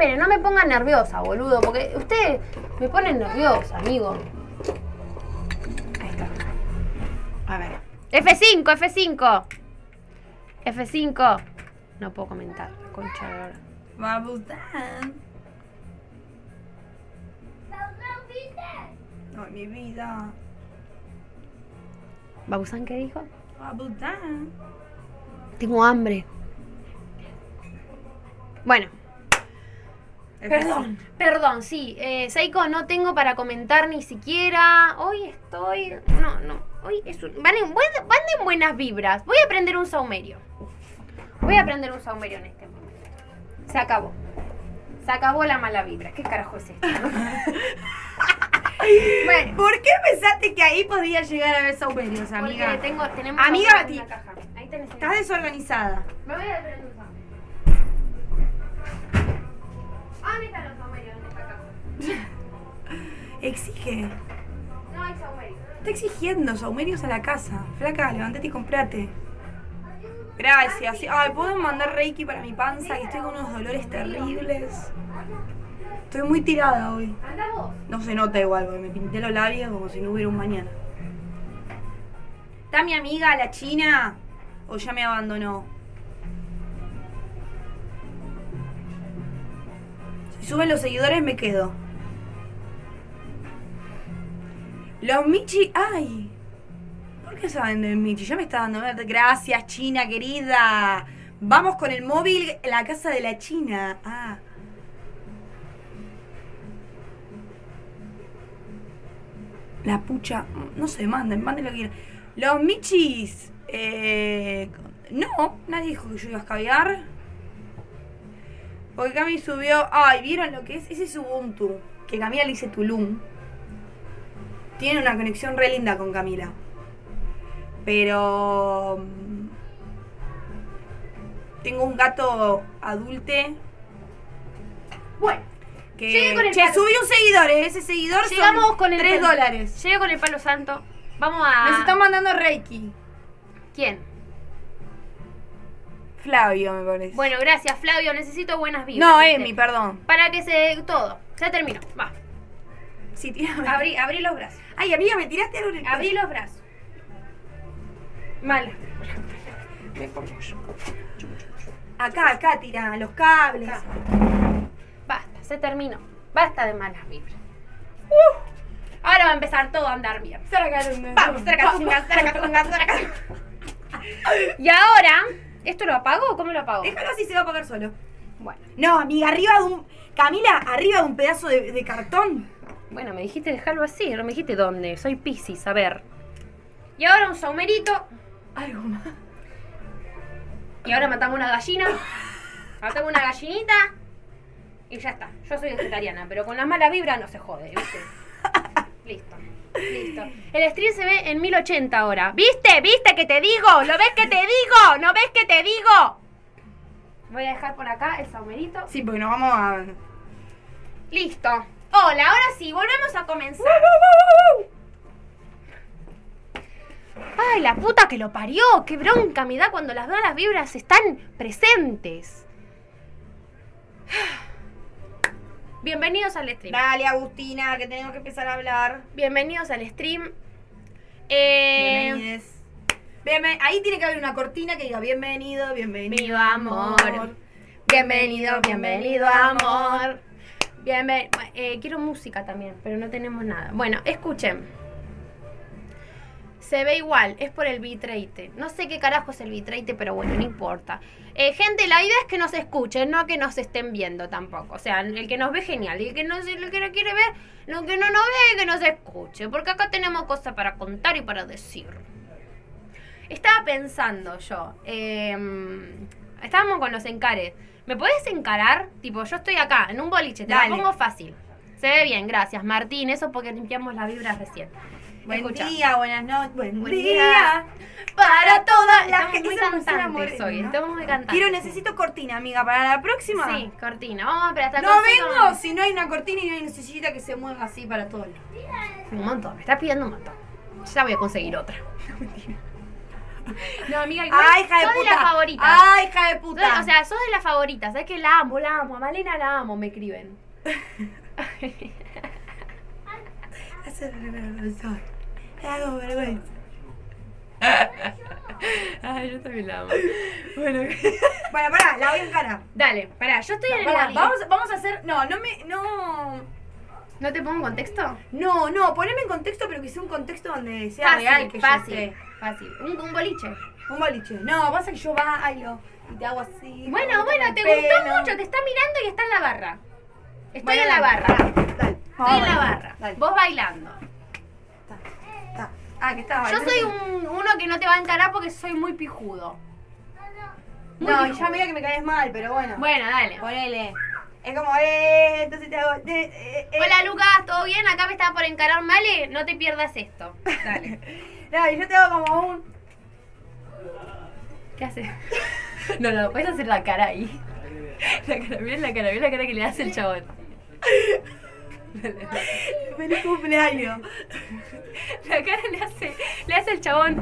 esperen, no me pongan nerviosa, boludo, porque ustedes me ponen nerviosa, amigo. Ahí está. A ver. F5, F5. F5. No puedo comentar, concha de ahora. Babután. Ay, mi vida. ¿Babusán qué dijo? Babután. Tengo hambre. Bueno, perdón, perdón, sí. Eh, Seiko, no tengo para comentar ni siquiera. Hoy estoy. No, no. Hoy es un- van, en, buen- van en buenas vibras. Voy a aprender un saumerio. Voy a aprender un saumerio en este momento. Se acabó. Se acabó la mala vibra. ¿Qué carajo es esto? bueno, ¿Por qué pensaste que ahí podía llegar a ver saumerios, amiga? porque tengo, tenemos Amiga, en la caja. Ahí tenés. Estás desorganizada. Me voy a aprender ¿Dónde están los saumerios en esta caja? Exige. No hay saumerio. Está exigiendo saumerios a la casa. Flaca, levántate y comprate. Gracias. Sí, Ay, ¿puedo mandar Reiki para mi panza? Que estoy con unos dolores terribles. Estoy muy tirada hoy. No se nota igual, porque me pinté los labios como si no hubiera un mañana. ¿Está mi amiga, la china? ¿O ya me abandonó? Suben los seguidores, me quedo. Los Michi. ¡Ay! ¿Por qué saben del Michi? Ya me está dando. Gracias, China querida. Vamos con el móvil a la casa de la China. Ah. La pucha. No sé, manden, manden lo que quieran. Los Michis. Eh, no, nadie dijo que yo iba a escabear. Porque Cami subió. Ay, ¿vieron lo que es? Ese es Ubuntu. Que Camila le dice Tulum. Tiene una conexión re linda con Camila. Pero. mm, Tengo un gato adulte Bueno, que. Con el che, palo. subí un seguidor, ¿eh? ese seguidor llegamos son con el 3 palo- dólares. Llegué con el palo santo. Vamos a. Nos están mandando Reiki. ¿Quién? Flavio, me parece. Bueno, gracias, Flavio. Necesito buenas vibras. no, ¿viste? Emi, perdón. Para que se. Todo. Ya terminó. Va. Sí, tírame. Abrí, abrí los brazos. Ay, amiga, me tiraste algo en el Abrí los brazos. Mal. Acá, acá, tira los cables. Acá. Basta, se terminó. Basta de malas vibras. Ahora va a empezar todo a andar bien. Vamos. Y ahora, ¿esto lo apago o cómo lo apago? Déjalo así, se va a apagar solo. Bueno, No, amiga, arriba de un. Camila, arriba de un pedazo de, de cartón. bueno, me dijiste dejarlo así, no me dijiste dónde. Soy Piscis, a ver. Y ahora un saumerito. Algo más. Y ahora matamos una gallina. Matamos una gallinita. Y ya está. Yo soy vegetariana, pero con las malas vibras no se jode, ¿viste? Listo. Listo. El stream se ve en 1080 ahora. ¿Viste? ¿Viste que te digo? ¿Lo ves que te digo? ¿No ves que te digo? Voy a dejar por acá el saumerito. Sí, porque nos vamos a. Listo. Hola, ahora sí, volvemos a comenzar. Ay, la puta que lo parió. Qué bronca me da cuando las malas vibras están presentes. Bienvenidos al stream. Dale, Agustina, que tenemos que empezar a hablar. Bienvenidos al stream. Eh, Bienvenides. Bienven- Ahí tiene que haber una cortina que diga bienvenido, bienvenido. Bienvenido, amor. Bienvenido, bienvenido, amor. Bienven eh, quiero música también, pero no tenemos nada. Bueno, escuchen. Se ve igual, es por el bitrate. No sé qué carajo es el bitrate, pero bueno, no importa. Eh, gente, la idea es que nos escuchen, no que nos estén viendo tampoco. O sea, el que nos ve genial, y el que no, el que no quiere ver, lo que no nos ve, que nos escuche. Porque acá tenemos cosas para contar y para decir. Estaba pensando yo, em, estábamos con los encares. ¿Me podés encarar? Tipo, yo estoy acá, en un boliche, te Dale. la pongo fácil. Se ve bien, gracias, Martín. Eso porque limpiamos las vibras recién. Buen Escucha. día, buenas noches. Buen, Buen día. día. Para toda la Estamos gente. muy cantantes hoy, ¿no? estamos muy cantantes. Quiero, necesito cortina, amiga, para la próxima. Sí, cortina. Vamos a esperar hasta No vengo si no hay una cortina y no hay necesita que se mueva así para todos. Un montón, me está pidiendo un montón. Ya voy a conseguir otra. No, amiga, igual Ay, hija de sos puta. de las favoritas. Ay, hija de Sos- puta. o sea, sos de las favoritas. ¿Sabes que la amo, la amo? A Malena la amo, me escriben. Hace Te hago vergüenza. Ay, yo también la amo. Bueno, Bueno, pará, la voy a encarar. dale, pará, yo estoy en el Pará, vamos, vamos a hacer. No, no me. No. ¿No te pongo en contexto? No, no, poneme en contexto, pero que sea un contexto donde sea real que yo fácil, esté. fácil. Un, un boliche. Un boliche. No, pasa que yo bailo y te hago así. Bueno, me bueno, te gustó pelo. mucho, te está mirando y está en la barra. Estoy Bueno, en la barra. dale. Estoy en la barra. Dale. Vos bailando. Ah, que estaba Yo soy un, uno que no te va a encarar porque soy muy pijudo. Muy No, pijudo. ya medio que me caes mal, pero bueno. Bueno, dale. Ponele. Es como, eh, entonces te hago. eh, eh, eh. Hola Lucas, ¿todo bien? Acá me estaba por encarar Male. No te pierdas esto. Dale. No, y yo te hago como un. ¿Qué haces? No, no, puedes hacer la cara ahí. La cara, miren la cara, miren la cara que le hace el chabón. Feliz cumpleaños. La cara le hace, le hace el chabón.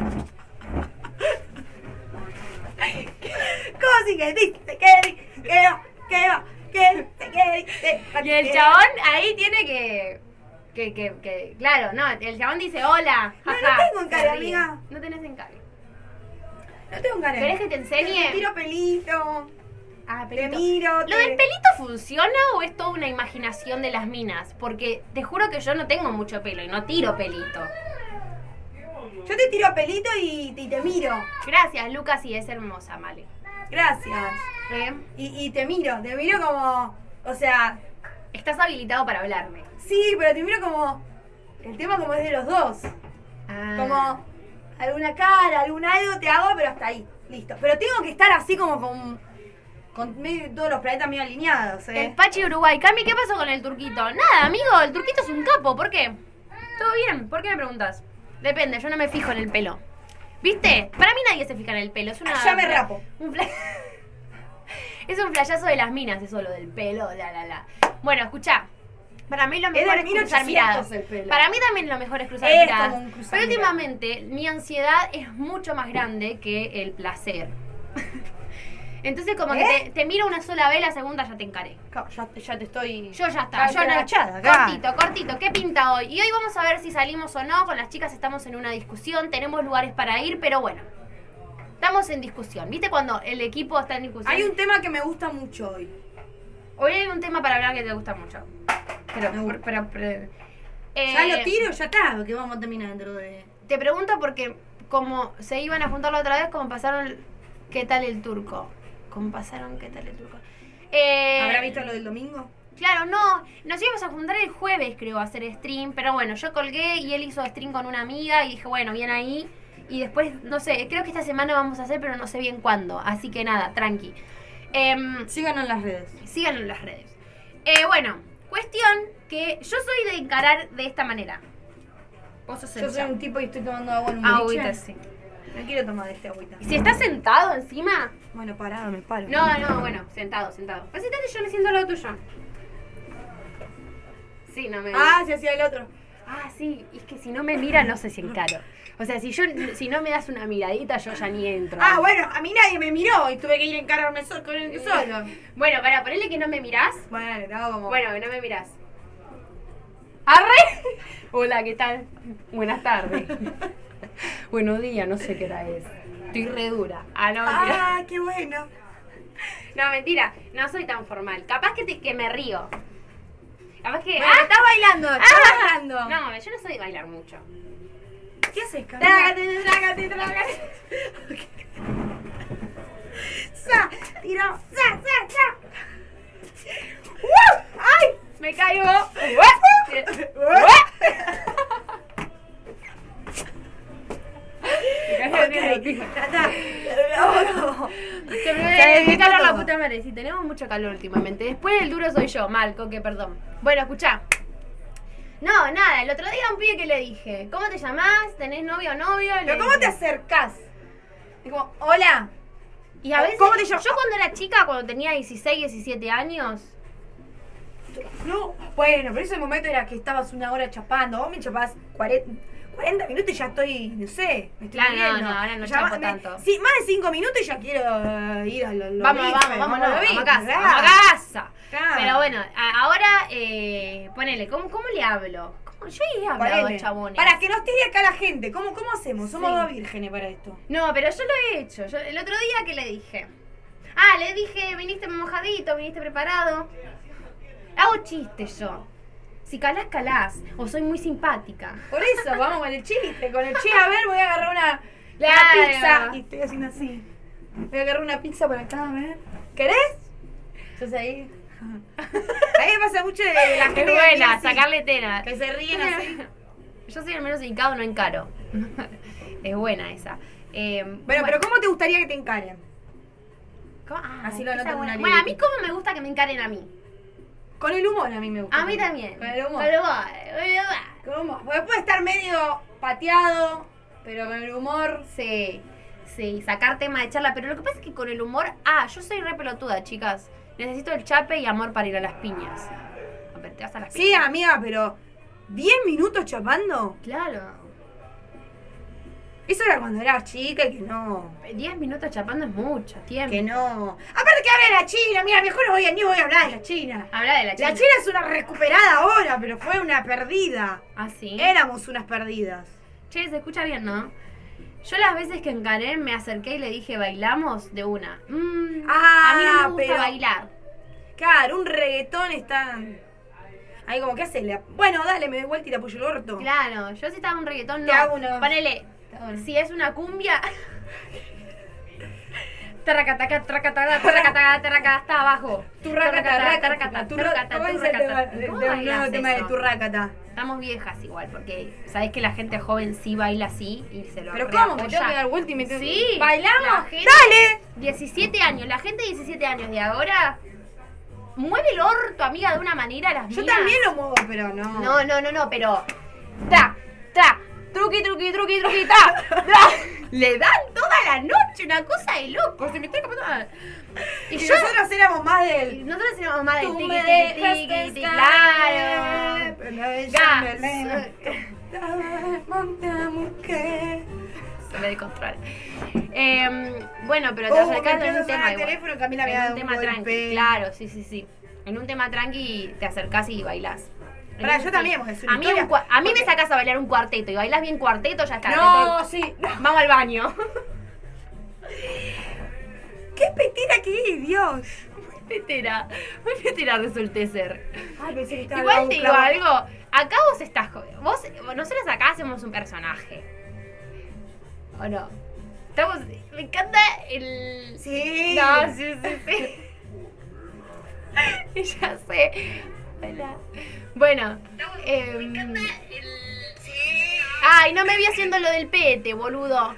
¿Cómo si que dice que que va, que va, que que Y el chabón ahí tiene que. Que, que, que, claro, no, el chabón dice hola. No, no tengo ríe. amiga. No tenés encaje. No tengo cara. ¿Querés que te enseñe? Te tiro pelito. Ah, Te miro. ¿Lo te- del pelito funciona o es toda una imaginación de las minas? Porque te juro que yo no tengo mucho pelo y no tiro pelito. Yo te tiro pelito y, y te miro. Gracias, Lucas, y es hermosa, Male. Gracias. ¿Eh? Y, y te miro, te miro como. O sea, Estás habilitado para hablarme. sí, pero te miro como. El tema como es de los dos. Ah. Como alguna cara, algún algo te hago, pero hasta ahí. Listo. Pero tengo que estar así como con. Con medio- todos los planetas medio alineados, El ¿eh? Pachi Uruguay. Cami, ¿qué pasó con el turquito? Nada, amigo, el turquito es un capo. ¿Por qué? ¿Todo bien? ¿Por qué me preguntas? Depende, yo no me fijo en el pelo. ¿Viste? Para mí nadie se fija en el pelo. Es una. Ah, ya me rapo. Un fla- es un flayazo de las minas, eso, lo del pelo, la, la, la. Bueno, escuchá. Para mí lo mejor es, cruzar 1800 miradas. el. Para mí también lo mejor es cruzar Es miradas. como un cruzar Pero últimamente mi ansiedad es mucho más grande que el placer. Entonces como que ¿Eh? te, te miro una sola vez, la segunda ya te encaré. Ya, ya te estoy. Yo ya está, Ah, yo agachada. Cortito, cortito. ¿Qué pinta hoy? Y hoy vamos a ver si salimos o no. Con las chicas estamos en una discusión. Tenemos lugares para ir, pero bueno. Estamos en discusión. ¿Viste cuando el equipo está en discusión? Hay un tema que me gusta mucho hoy. Hoy hay un tema para hablar que te gusta mucho. Pero, Me gusta. pero, pero- eh, Ya lo tiro, ya está, porque vamos a terminar dentro de. Te pregunto porque como se iban a juntar la otra vez, como pasaron qué tal el turco. Como pasaron qué tal el turco. Eh, ¿Habrá visto lo del domingo? Claro, no, nos íbamos a juntar el jueves, creo, a hacer stream, pero bueno, yo colgué y él hizo stream con una amiga y dije, bueno, bien ahí. Y después, no sé, creo que esta semana vamos a hacer, pero no sé bien cuándo. Así que nada, tranqui. Em, Síganos en las redes. síganlo en las redes. Eh, bueno, cuestión que yo soy de encarar de esta manera. Vos sos el Yo soy un tipo y estoy tomando agua en un Ah, agüita, sí. No quiero tomar de este agüita. Y si estás sentado encima. Bueno, parado, me paro. No, no, bueno, sentado, sentado. Pues sentate, yo me siento al lado tuyo. Sí, no me. Ah, se hacía el otro. Ah, sí, es que si no me mira no sé si encaro. O sea, si yo si no me das una miradita, yo ya ni entro. Ah, bueno, a mí nadie me miró y tuve que ir a encargarme sol- con el solo. Bueno, para ponerle que no me mirás. Bueno, hago como. Bueno, que no me mirás. ¡Arre! Hola, ¿qué tal? Buenas tardes. Buenos días, no sé qué hora es. Estoy re dura. Ah, no, mentira. Ah, qué bueno. No, mentira. No soy tan formal. Capaz que, te- que me río. Capaz que. Bueno, ¡Ah! estás bailando, estás ¡Ah! bailando. No, yo no soy de bailar mucho. ¿Qué haces, Camila? Trágate, trágate, trágate. Sa, tiro, sa, sa, sa. ¡Ay! Me caigo. Oh, calor la puta madre. Sí, tenemos mucho calor últimamente. Después el duro soy yo, mal, coque, perdón. Bueno, escuchá. No, nada, el otro día a un pibe que le dije, ¿cómo te llamás? ¿Tenés novio o novio? Le Pero ¿cómo dije. te acercás? Es como, hola. Y a veces, ¿Cómo te llamas? yo cuando era chica, cuando tenía 16, 17 años, No, bueno, pero ese momento era que estabas una hora chapando. Vos me chapás 40, 40 minutos y ya estoy, no sé, me estoy Claro, no, muriendo. no, ahora no Ya chapo va- me- tanto. Sí, más de 5 minutos y ya quiero eh, ir a lo, lo Vamos, bife, vamos, vamos, vamos, bife, a casa, claro. vamos a casa. Claro. Pero bueno, a- ahora, eh, ponele, ¿cómo, ¿cómo le hablo? ¿Cómo? Yo he hablado a chabones. Para que nos tire acá la gente, ¿cómo, cómo hacemos? Somos Sí. dos vírgenes para esto. No, pero yo lo he hecho. Yo, el otro día que le dije. Ah, le dije, viniste mojadito, viniste preparado. Hago chistes yo. Si calás, calás. O soy muy simpática. Por eso, vamos con el chiste, con el che, a ver, voy a agarrar una, una Claro. pizza. Y estoy haciendo así. Voy a agarrar una pizza por acá, a ver. ¿Querés? Yo ahí. A mí me pasa mucho de la gente Es que buena, así, sacarle tela. Que se ríen así. Yo soy el menos indicado, no encaro. es buena esa. Eh, Bueno, pero ¿cómo te gustaría que te encaren? ¿cómo? Ah, Así lo anoto en una Bueno, a mí cómo me gusta que me encaren a mí. Con el humor a mí me gusta. A mí también. Con el humor. Con el humor, con el humor. Porque puede estar medio pateado, pero con el humor. Sí, sí, sacar tema de charla. Pero lo que pasa es que con el humor. Ah, yo soy re pelotuda, chicas. Necesito el chape y amor para ir a las piñas. A ver, te vas a las Sí, piñas. amiga, pero. ¿10 minutos chapando? Claro. Eso era cuando eras chica y que no. 10 minutos chapando es mucho tiempo. Que no. Aparte que habla de la China, mira, mejor no voy a, ni voy a hablar de la China. Habla de la china. La China es una recuperada ahora, pero fue una perdida. Ah, sí. Éramos unas perdidas. Che, se escucha bien, ¿no? Yo las veces que encaré me acerqué y le dije, bailamos de una. Mm, Ah, a mí no me gusta pero- bailar. Claro, un reggaetón está. Ahí como que hace. la- Bueno, dale, me doy vuelta y le apoyo el orto. Claro, yo si estaba un reggaetón, Te no. hago una- Ponele, si es una cumbia. Tarracataca, tarracataca, tarracataca, tarracataca, hasta abajo. Turracata, Tarracata, tarracata, tarracata, turra- tarracata, ¿Cómo es el tema, turracata. el- ¿Cómo el bailas nuevo tema de turracata? Estamos viejas igual, porque sabés que la gente joven sí baila así y se lo Pero ¿cómo? Me tengo que dar vuelta y me tengo Sí. la ¿Bailamos? ¡Dale! 17 años, la gente de 17 años de ahora mueve el orto, amiga, de una manera las Yo mías. también lo muevo, pero no. No, no, no, no, pero. Tra, tra, truqui, truqui, truqui, truqui, tra. Le dan toda la noche una cosa de loco. Se me está escapando. la- Y Y yo. nosotros éramos más del. Nosotros éramos más de Tú tiki, me tiki, tiki, tiki, claro. Gas. mujer. Se me descontrola. Eh, bueno, pero te acercás me en un tema el igual. teléfono, Camila me En un tema tranqui. Claro, sí, sí, sí. En un tema tranqui te acercás y bailás. Yo también, porque es una a mí, historia. un cua- a mí me sacas a bailar un cuarteto y bailas bien cuarteto, ya está. No, Entonces, sí. no. Vamos al baño. ¡Qué petera que es, Dios! Petera, muy petera resulté ser. Ay, pensé que estaba Igual al te digo algo, acá vos estás, jo- vos, nosotros acá hacemos un personaje. ¿O no? Estamos, me encanta el... Sí. No, sí, sí, sí. ya sé. Hola. Bueno, em, Ay, no me vi haciendo lo del pete, boludo.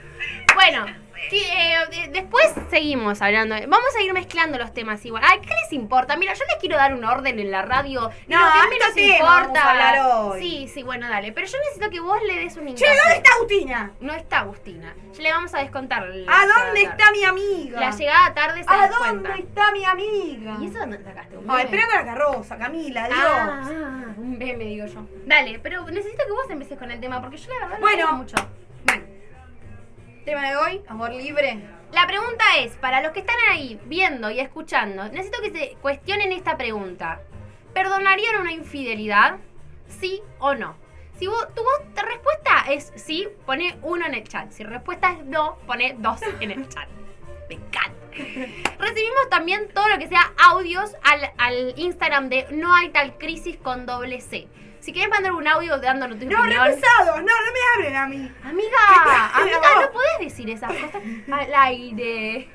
Bueno, eh, de- después seguimos hablando. Vamos a ir mezclando los temas igual. Ay, ¿qué les importa? Mira, yo les quiero dar un orden en la radio. No, lo que harto menos tema importa. vamos a hablar hoy. Sí, sí, bueno, dale. Pero yo necesito que vos le des un Che, hincapié. ¿dónde está Agustina? No está Agustina. Ya le vamos a descontar. ¿A dónde está mi amiga? La llegada tarde se ¿A dónde está mi amiga? ¿Y eso dónde sacaste? ¿Un Ay, meme? esperando la carroza, Camila, Dios. Ah, ah, un meme, digo yo. Dale, pero necesito que vos empieces con el tema, porque yo la verdad no Bueno. mucho. Bueno, tema de hoy, amor libre. La pregunta es, para los que están ahí viendo y escuchando, necesito que se cuestionen esta pregunta. ¿Perdonarían una infidelidad? ¿Sí o no? Si vos, tu respuesta es sí, pone uno en el chat. Si respuesta es no, pone dos en el chat. Me encanta. Recibimos también todo lo que sea audios al, al Instagram de No hay tal crisis con doble C. Si quieres mandar un audio dándonos tu No, opinión. pesados, no, no me hablen a mí. Amiga, amiga, No. no podés decir esas cosas al aire.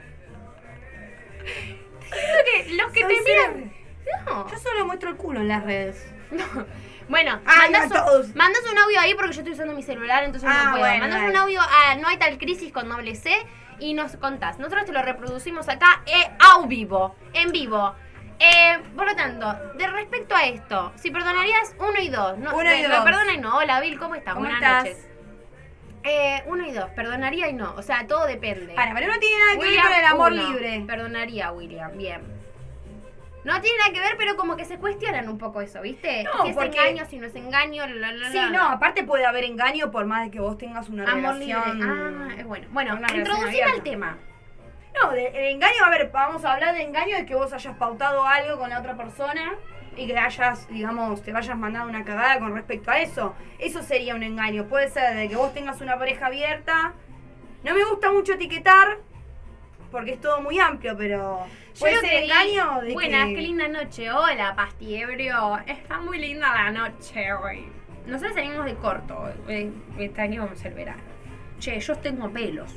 Que los que Son te miran. No, Yo solo muestro el culo en las redes. no. Bueno, Ay, mandas, un, mandas un audio ahí porque yo estoy usando mi celular, entonces Ah, no puedo. bueno, mandas un audio a No hay tal crisis con doble C y nos contás. Nosotros te lo reproducimos acá eh, a vivo, en vivo. Eh, por lo tanto, de respecto a esto, si perdonarías uno y dos, no, Uno y eh, dos. no, perdona y no. Hola, Bill, ¿cómo estás? ¿Cómo Buenas estás? noches. Eh, uno y dos, perdonaría y no. O sea, todo depende. Para, pero no tiene nada que ver William, con el amor uno. libre. Perdonaría, William. Bien. No tiene nada que ver, pero como que se cuestionan un poco eso, ¿viste? No, si es porque- engaño, si no es engaño, la, la, Sí, la, no, aparte puede haber engaño por más de que vos tengas una Amor libre. relación. Ah, es bueno. Bueno, introducime al tema. No, de, el engaño, a ver, vamos a hablar de engaño de que vos hayas pautado algo con la otra persona y que hayas, digamos, te vayas mandado una cagada con respecto a eso. Eso sería un engaño. Puede ser de que vos tengas una pareja abierta. No me gusta mucho etiquetar porque es todo muy amplio, pero puede ser engaño de Buenas, que... qué linda noche. Hola, pastiebrio. Está muy linda la noche hoy. Nosotros salimos de corto. eh, Este año vamos el verano. Che, yo tengo pelos.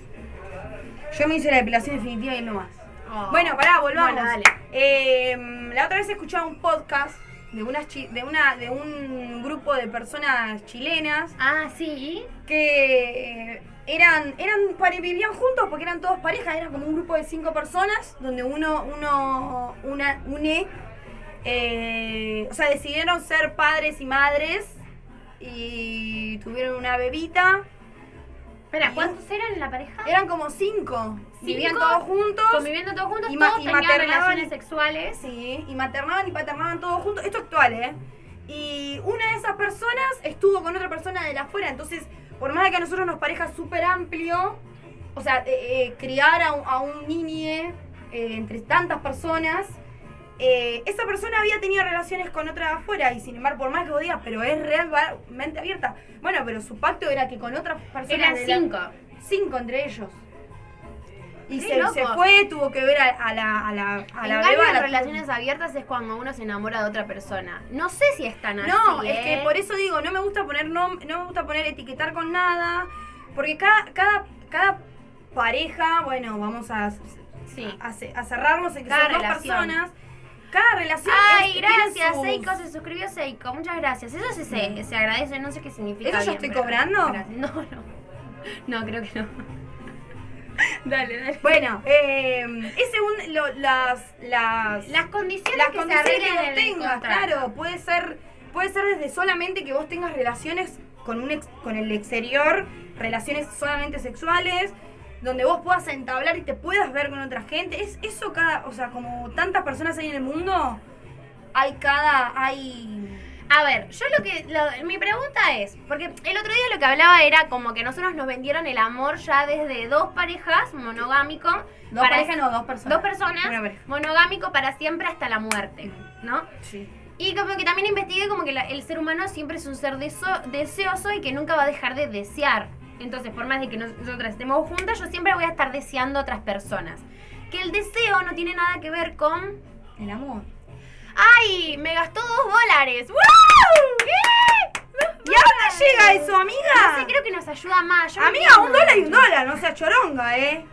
Yo me hice la depilación definitiva y no más. Oh. Bueno, pará, volvamos. Bueno, dale. Eh, la otra vez escuchaba un podcast de unas chi- de una de un grupo de personas chilenas Ah, sí. que eran eran vivían juntos porque eran todos parejas, era como un grupo de cinco personas donde uno uno una une eh, o sea, decidieron ser padres y madres y tuvieron una bebita. Espera, ¿cuántos eran en la pareja? Eran como cinco. Vivían Cinco, todos juntos. Conviviendo todos juntos, y ma- todos y tenían maternaban- relaciones sexuales. Sí, y maternaban y paternaban todos juntos. Esto actual, ¿eh? Y una de esas personas estuvo con otra persona de la afuera. Entonces, por más de que a nosotros nos parezca súper amplio, o sea, eh, eh, criar a un, a un niñe eh, entre tantas personas, eh, esa persona había tenido relaciones con otra de afuera. Y sin embargo, por más que vos digas, pero es realmente abierta. Bueno, pero su pacto era que con otras personas. Eran la- cinco. cinco entre ellos. Y se, se fue, tuvo que ver a, a la, a la, a la Engaño beba, a en la- relaciones abiertas es cuando uno se enamora de otra persona. No sé si es tan así. No, es ¿eh? que por eso digo, no me gusta poner nom- no me gusta poner etiquetar con nada, porque cada, cada, cada pareja, bueno, vamos a, Sí. a, ce- a cerrarnos en que Cada son dos relación. personas. Cada relación Ay, es- gracias, sus- Seiko, se suscribió Seiko, muchas gracias. Eso se, se, se agradece, no sé qué significa. ¿Eso yo estoy pero- cobrando? No, no. No, creo que no. dale, dale. Bueno, eh, es según lo- las, las, Las condiciones las que condiciones se que vos tengas, contrato. claro, puede ser, puede ser desde solamente que vos tengas relaciones con un ex- con el exterior, relaciones solamente sexuales, donde vos puedas entablar y te puedas ver con otra gente. Es eso cada, o sea, como tantas personas hay en el mundo, hay cada, hay A ver, yo lo que. lo- mi pregunta es. Porque el otro día lo que hablaba era como que nosotros nos vendieron el amor ya desde dos parejas, monogámico. dos para- parejas, no, dos personas. Dos personas, monogámico para siempre hasta la muerte, ¿no? Sí. Y como que también investigué como que la- el ser humano siempre es un ser deso- deseoso y que nunca va a dejar de desear. Entonces, por más de que nos- nosotras estemos juntas, yo siempre voy a estar deseando a otras personas. Que el deseo no tiene nada que ver con... El amor. ¡Ay! Me gastó dos dólares. ¡Wow! ¿Qué? ¿Y a dónde llega eso, amiga? No sé, creo que nos ayuda más. Yo Amiga, un dólar y un dólar, no sea choronga, ¿eh?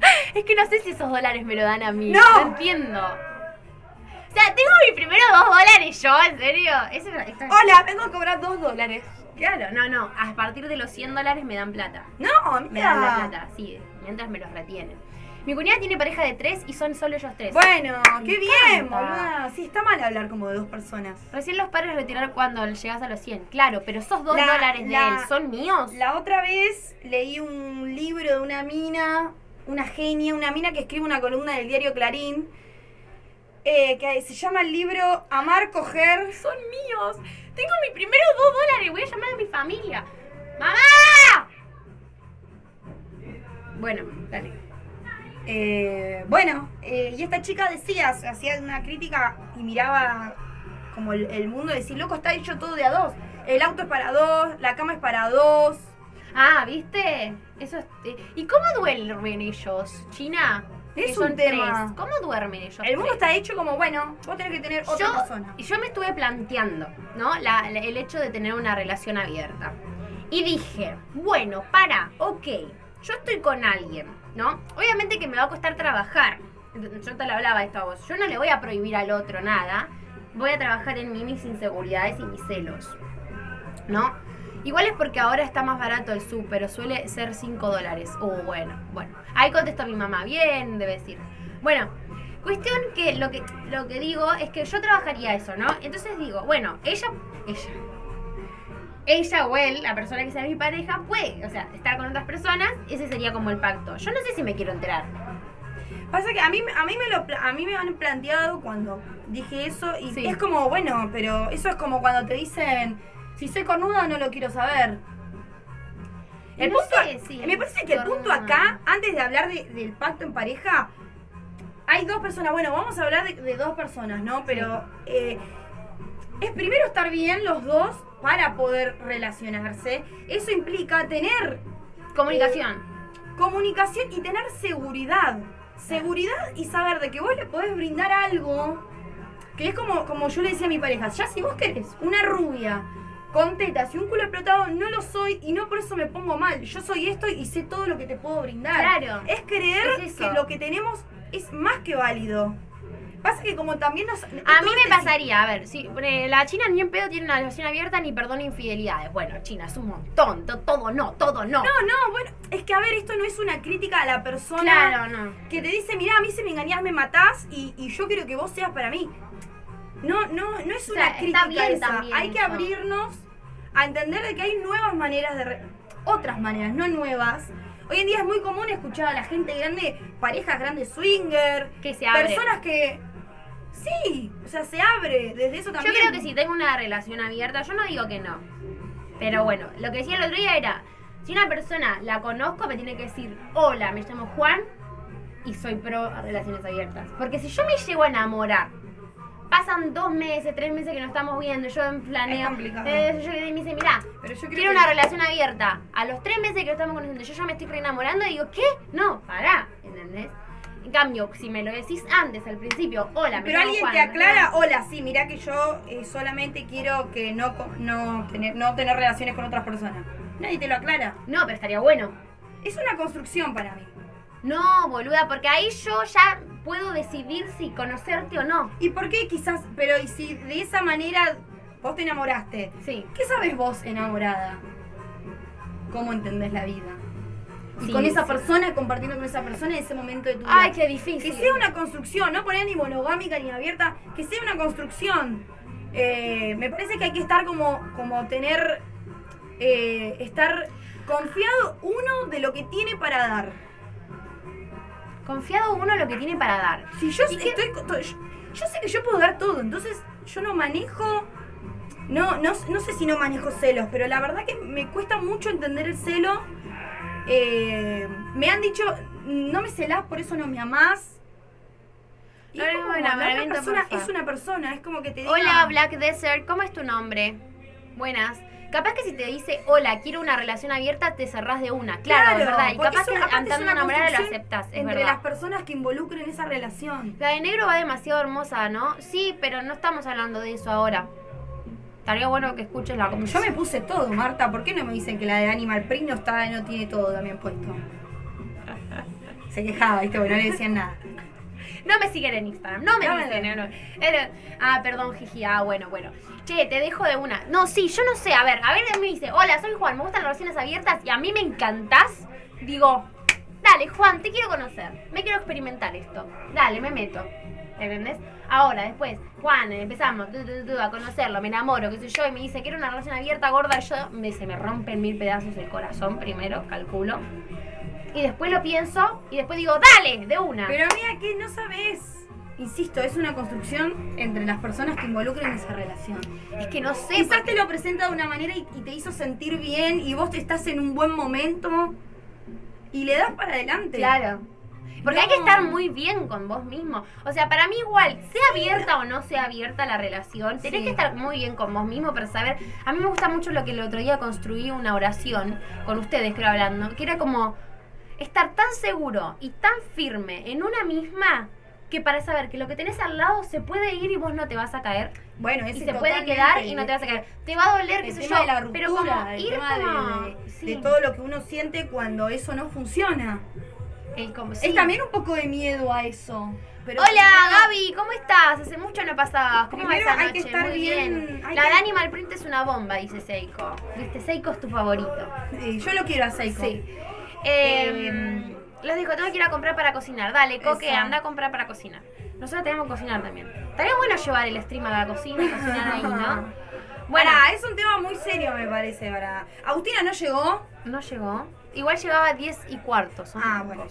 Es que no sé si esos dólares me lo dan a mí. No. No entiendo. O sea, tengo mis primeros dos dólares yo, ¿en serio? Eso, esto es- Hola, vengo a cobrar dos dólares. Claro, no, no. A partir de los 100 dólares me dan plata. No, Me dan la plata, sí, mientras me los retienen. Mi cuñada tiene pareja de tres y son solo ellos tres. Bueno, Me qué bien, boluda. Sí, está mal hablar como de dos personas. Recién los padres retirar cuando llegas a los 100. Claro, pero esos dos La- dólares de él son míos. La otra vez leí un libro de una mina, una genia, una mina que escribe una columna del diario Clarín, eh, que se llama el libro Amar, Coger. Son míos. Tengo mis primeros dos dólares. Voy a llamar a mi familia. ¡Mamá! Bueno, dale. Eh, bueno, eh, y esta chica decía, hacía una crítica y miraba como el, mundo, decir, loco, está hecho todo de a dos. El auto es para dos, la cama es para dos. Ah, ¿viste? Eso es- eh, ¿Y cómo duermen ellos, China? Es son un tema. tres. ¿Cómo duermen ellos? El mundo tres? está hecho como, bueno, vos tenés que tener otra yo, persona. yo me estuve planteando, ¿no? La- la- el hecho de tener una relación abierta. Y dije, bueno, para, ok, yo estoy con alguien, ¿no? Obviamente que me va a costar trabajar. Yo te lo hablaba esto a vos. Yo no le voy a prohibir al otro nada. Voy a trabajar en mí mis inseguridades y mis celos. ¿No? Igual es porque ahora está más barato el súper, o suele ser 5 dólares. Uh, bueno, bueno. Ahí contestó mi mamá, bien, debe decir. Bueno, cuestión que lo que lo que digo es que yo trabajaría eso, ¿no? Entonces digo, bueno, ella, ella, ella o él, la persona que sea mi pareja, puede, o sea, estar con otras personas, ese sería como el pacto. Yo no sé si me quiero enterar. Pasa que a mí, a mí me lo a mí me han planteado cuando dije eso y Sí. es como, bueno, pero eso es como cuando te dicen, si soy cornuda no lo quiero saber. El No punto, sé me parece que el punto acá, antes de hablar de- del pacto en pareja, hay dos personas, bueno, vamos a hablar de, de dos personas, ¿no? Pero eh, es primero estar bien los dos para poder relacionarse. Eso implica tener Comunicación. comunicación y tener seguridad. Seguridad y saber de que vos le podés brindar algo. Que es como, como yo le decía a mi pareja, ya si vos querés una rubia con tetas y un culo explotado, no lo soy y no por eso me pongo mal. Yo soy esto y sé todo lo que te puedo brindar. Claro. Es creer Es que lo que tenemos es más que válido. Pasa que como también nos... A mí me este- pasaría, a ver, si la China ni en pedo tiene una relación abierta ni perdona infidelidades. Bueno, China es un montón, to- todo no, todo no. No, no, bueno, es que a ver, esto no es una crítica a la persona claro, no. que te dice, mira, a mí si me engañás me matás y, y yo quiero que vos seas para mí. No, no, no es O una sea, crítica bien esa. también Hay que eso. abrirnos a entender de que hay nuevas maneras de... re- otras maneras, no nuevas. Hoy en día es muy común escuchar a la gente grande, parejas grandes swinger, Que se abre. personas que... Sí, o sea, se abre desde eso Yo también. creo que si tengo una relación abierta, yo no digo que no. Pero bueno, lo que decía el otro día era, si una persona la conozco, me tiene que decir, hola, me llamo Juan y soy pro a relaciones abiertas. Porque si yo me llego a enamorar, pasan dos meses, tres meses que nos estamos viendo, yo en planeo, Es complicado. eh, yo me dice, mirá, Pero yo creo quiero que- una relación abierta. A los tres meses que lo estamos conociendo, yo ya me estoy re enamorando y digo, ¿qué? No, pará, ¿entendés? En cambio, si me lo decís antes, al principio, hola, me Pero alguien Juan, te aclara, hola, sí, mira que yo eh, solamente quiero que no, no, tener, no tener relaciones con otras personas. Nadie te lo aclara. No, pero estaría bueno. Es una construcción para mí. No, boluda, porque ahí yo ya puedo decidir si conocerte o no. ¿Y por qué quizás, pero y si de esa manera vos te enamoraste? Sí. ¿Qué sabes vos enamorada? ¿Cómo entendés la vida? Y Sí, con esa sí. persona, compartiendo con esa persona en ese momento de tu vida. Ay, qué difícil. Que sea una construcción, no poner ni monogámica ni abierta, que sea una construcción. Eh, me parece que hay que estar como, como tener, eh, estar confiado uno de lo que tiene para dar. Confiado uno lo que tiene para dar. Si yo, ¿Y qué- estoy, yo, yo sé que yo puedo dar todo, entonces yo no manejo, no, no, no sé si no manejo celos, pero la verdad que me cuesta mucho entender el celo. Eh, me han dicho, no me celás, por eso no me amás. Y No es como, enamoramiento, persona es una persona, es como que te diga, Hola, Black Desert, ¿cómo es tu nombre? Buenas. Capaz que si te dice, hola, quiero una relación abierta, te cerrás de una. Claro, es verdad. Y capaz que andando una enamorada lo aceptás, es entre verdad. las personas que involucren esa relación. La de negro va demasiado hermosa, ¿no? Sí, pero no estamos hablando de eso ahora. Estaría bueno que escuches la Yo conversación. me puse todo, Marta. ¿Por qué no me dicen que la de Animal Print no está, no tiene todo también puesto? Se quejaba, ¿viste? Porque no le decían nada. No me siguen en Instagram, no me No lo- no. Era- ah, perdón, Jiji. Ah, bueno, bueno. Che, te dejo de una. No, sí, yo no sé. A ver, a ver, me dice, hola, soy Juan, me gustan las relaciones abiertas y a mí me encantás. Digo, dale, Juan, te quiero conocer. Me quiero experimentar esto. Dale, me meto. ¿Entendés? Ahora, después, Juan, empezamos a conocerlo, me enamoro, qué sé yo, y me dice, quiero una relación abierta, gorda, yo me, se me rompen mil pedazos el corazón primero, calculo. Y después lo pienso y después digo, dale, de una. Pero mira que no sabes. Insisto, es una construcción entre las personas que involucren esa relación. es que no sé. Quizás porque- te lo presenta de una manera y, y te hizo sentir bien y vos te estás en un buen momento y le das para adelante. Claro. Porque hay que estar muy bien con vos mismo. O sea, para mí igual, sea abierta o no sea abierta la relación, tenés Sí. que estar muy bien con vos mismo para saber. A mí me gusta mucho lo que el otro día construí una oración con ustedes, creo, hablando, que era como estar tan seguro y tan firme en una misma que para saber que lo que tenés al lado se puede ir y vos no te vas a caer. Bueno, Y ese se puede quedar y no te vas a caer. Te va a doler, qué sé yo. de la ruptura, pero como ir de- como. de, sí, de todo lo que uno siente cuando eso no funciona. el como- Es también un poco de miedo a eso. Pero Hola primero- Gaby, ¿cómo estás? Hace mucho no pasabas. ¿Cómo va esa hay noche? que estar Muy bien, bien. hay La que- de Animal Print es una bomba, dice Seiko. Viste, Seiko es tu favorito. Yo lo quiero a Seiko. Sí. Eh, Eh, les dijo, tengo que ir a comprar para cocinar. Dale, Coque, anda a comprar para cocinar. Nosotros tenemos que cocinar también. Estaría bueno llevar el stream a la cocina y cocinar ahí, ¿no? Bueno, es un tema muy serio, me parece. Para... Agustina no llegó. no llegó. Igual llegaba 10 y cuarto. son Ah, bueno.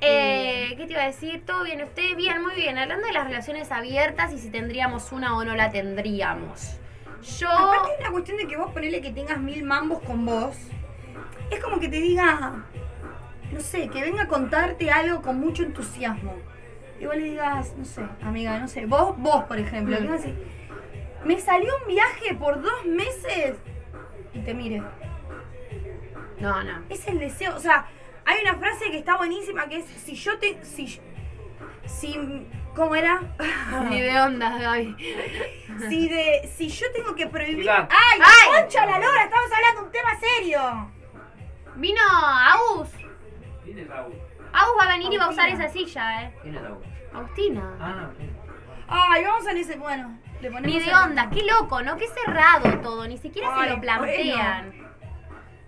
Eh, ¿Qué te iba a decir? ¿Todo bien? ¿Usted? Bien, muy bien. Hablando de las relaciones abiertas y si tendríamos una o no la tendríamos. Yo... Aparte es una cuestión de que vos ponele que tengas mil mambos con vos. Es como que te diga, no sé, que venga a contarte algo con mucho entusiasmo. Y vos le digas, no sé, amiga, no sé, vos, vos por ejemplo, Mm. que vas a decir, me salió un viaje por dos meses y te mire. No, no. Es el deseo, o sea, hay una frase que está buenísima que es, si yo te, si, si, ¿cómo era? Ni de onda, Gaby. si de, si yo tengo que prohibir. ¡ay, ¡Ay! concha la lora! Estamos hablando de un tema serio. Vino Agus. ¿Quién es Raúl? Agus va a venir y va a usar esa silla, ¿eh? ¿Quién es Raúl? Agustina. Ah, Ay, vamos en ese, bueno, le ponemos Ni de el- onda, qué loco, ¿no? Qué cerrado todo, ni siquiera se lo plantean.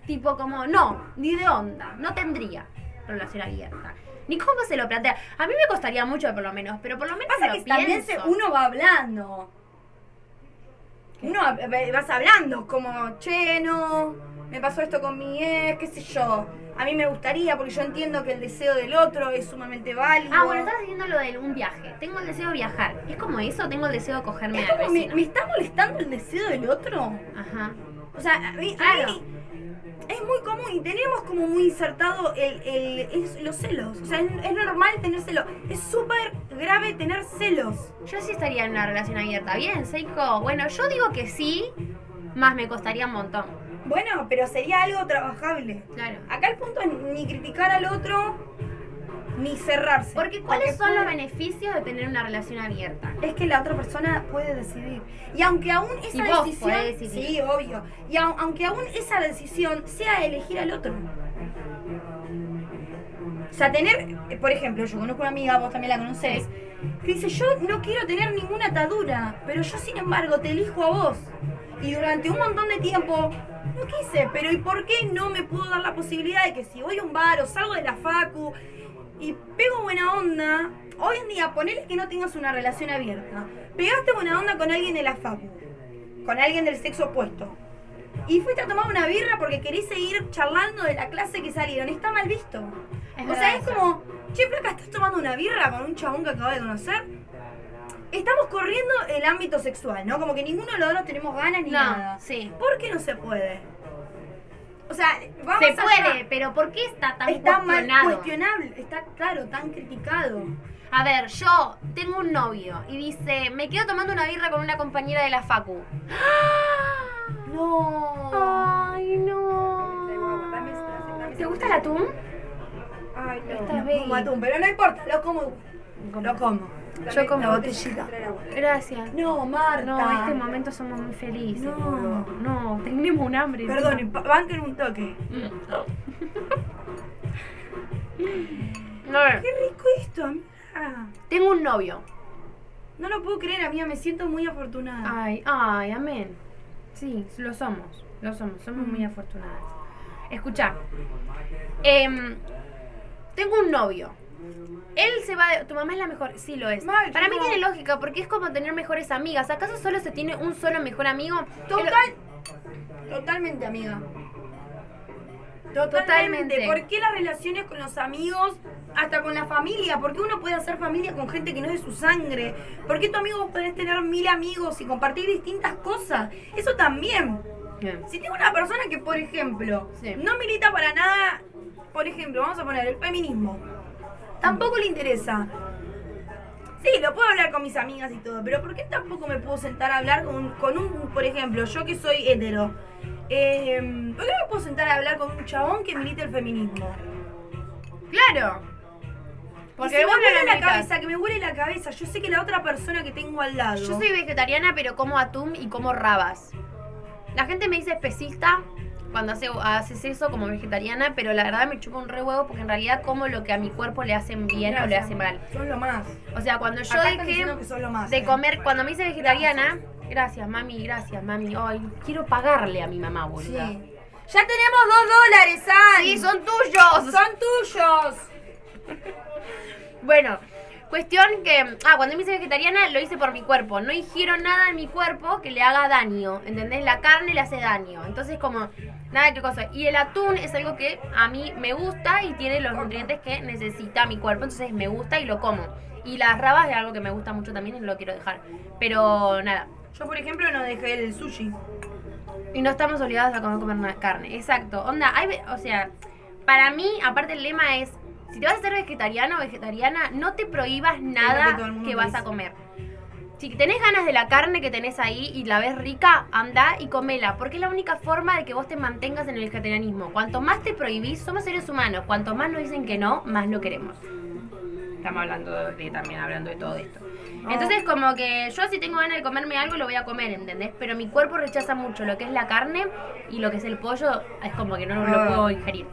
Tipo como, no, ni de onda, no tendría relación abierta. Ni cómo se lo plantea. A mí me costaría mucho por lo menos, pero por lo menos Pasa lo que también se, pienso. uno va hablando. Uno va- va- vas hablando, como, che, no, me pasó esto con mi ex, qué sé yo. A mí me gustaría, porque yo entiendo que el deseo del otro es sumamente válido. Ah, bueno, estabas diciendo lo de un viaje. Tengo el deseo de viajar. ¿Es como eso? Tengo el deseo de cogerme Es al como, me, vecino. me está molestando el deseo del otro. Ajá. O sea, a mí, a Claro. mí es muy común y tenemos como muy insertado el, el- es los celos. O sea, es, es normal tener celos. Es súper grave tener celos. Yo sí estaría en una relación abierta. Bien, Seiko. Bueno, yo digo que sí, más me costaría un montón. Bueno, pero sería algo trabajable. Claro. Acá el punto es ni criticar al otro, ni cerrarse. Porque ¿cuáles son puede- los beneficios de tener una relación abierta? Es que la otra persona puede decidir. Y aunque aún esa Y vos decisión. decidir. Sí, obvio. Y au- aunque aún esa decisión sea elegir al otro. O sea, tener. Por ejemplo, yo conozco una amiga, vos también la conocés, que dice: Yo no quiero tener ninguna atadura, pero yo, sin embargo, te elijo a vos. Y durante un montón de tiempo. No quise, pero ¿y por qué no me puedo dar la posibilidad de que si voy a un bar o salgo de la facu y pego buena onda, hoy en día ponele que no tengas una relación abierta, pegaste buena onda con alguien de la facu, con alguien del sexo opuesto, y fuiste a tomar una birra porque querés seguir charlando de la clase que salieron, está mal visto. Es o sea, es eso. como, che, flaca, ¿estás tomando una birra con un chabón que acabas de conocer? Estamos corriendo el ámbito sexual, ¿no? Como que ninguno de los dos tenemos ganas ni No, nada. sí. ¿Por qué no se puede? O sea, vamos Se allá. puede, pero ¿por qué está tan Está mal cuestionado? cuestionable, está claro, tan criticado. A ver, yo tengo un novio y dice, me quedo tomando una birra con una compañera de la facu. No. Ay, no. ¿Te gusta el atún? Ay, no. Estás no como atún, pero no importa, lo como. Lo como. Yo como. La botellita. Gracias. No, Marta. No, en este momento somos muy felices. No. No, tenemos un hambre. Perdón, pa- banquen un toque. No, Qué rico esto, amiga. tengo un novio. No lo puedo creer, amiga, me siento muy afortunada. Ay, ay, amén. Sí, lo somos. Lo somos. Somos muy Mm. afortunadas. Escucha. em, tengo un novio. Él se va de... Tu mamá es la mejor. Sí, lo es. Mal, Para mí no. tiene lógica porque es como tener mejores amigas. ¿Acaso solo se tiene un solo mejor amigo? Total. Totalmente, amiga. Totalmente. Totalmente. ¿Por qué las relaciones con los amigos, hasta con la familia? ¿Por qué uno puede hacer familia con gente que no es de su sangre? ¿Por qué tu amigo podés tener mil amigos y compartir distintas cosas? Eso también. Si tengo una persona que, por ejemplo, Sí. no milita para nada, por ejemplo, vamos a poner el feminismo, tampoco le interesa. Sí, lo puedo hablar con mis amigas y todo, pero ¿por qué tampoco me puedo sentar a hablar con, un- con un, por ejemplo, yo que soy hetero? eh, ¿Por qué me puedo sentar a hablar con un chabón que milita el feminismo? Claro. Porque si me huele la cabeza, que me huele la cabeza. Yo sé que la otra persona que tengo al lado. Yo soy vegetariana, pero como atún y como rabas. La gente me dice especista cuando hace, haces eso como vegetariana, pero la verdad me chupa un re huevo porque en realidad como lo que a mi cuerpo le hacen bien o le hace mal. Son lo más. O sea, cuando yo Acá dejé que son lo más, de eh. comer, cuando me hice vegetariana, gracias mami, gracias mami. Ay, quiero pagarle a mi mamá, Sí. boluda. Ya tenemos dos dólares, San. Sí, son tuyos. Son tuyos. Bueno, Cuestión que, ah, cuando me hice vegetariana lo hice por mi cuerpo. No ingiero nada en mi cuerpo que le haga daño. ¿Entendés? La carne le hace daño. Entonces, como, nada que cosa. Y el atún es algo que a mí me gusta y tiene los nutrientes que necesita mi cuerpo. Entonces, me gusta y lo como. Y las rabas es algo que me gusta mucho también y no lo quiero dejar. Pero nada. Yo, por ejemplo, no dejé el sushi. Y no estamos obligados a comer, carne. Exacto. Onda, hay, o sea, para mí, aparte el lema es, si te vas a ser vegetariano o vegetariana, no te prohíbas nada que vas dice. a comer. Si tenés ganas de la carne que tenés ahí y la ves rica, anda y comela, porque es la única forma de que vos te mantengas en el vegetarianismo. Cuanto más te prohibís, somos seres humanos, cuanto más nos dicen que no, más lo queremos. Estamos hablando de, también hablando de todo esto. Entonces, como que yo si tengo ganas de comerme algo, lo voy a comer, ¿entendés? Pero mi cuerpo rechaza mucho lo que es la carne y lo que es el pollo, es como que no lo Ah. puedo ingerir.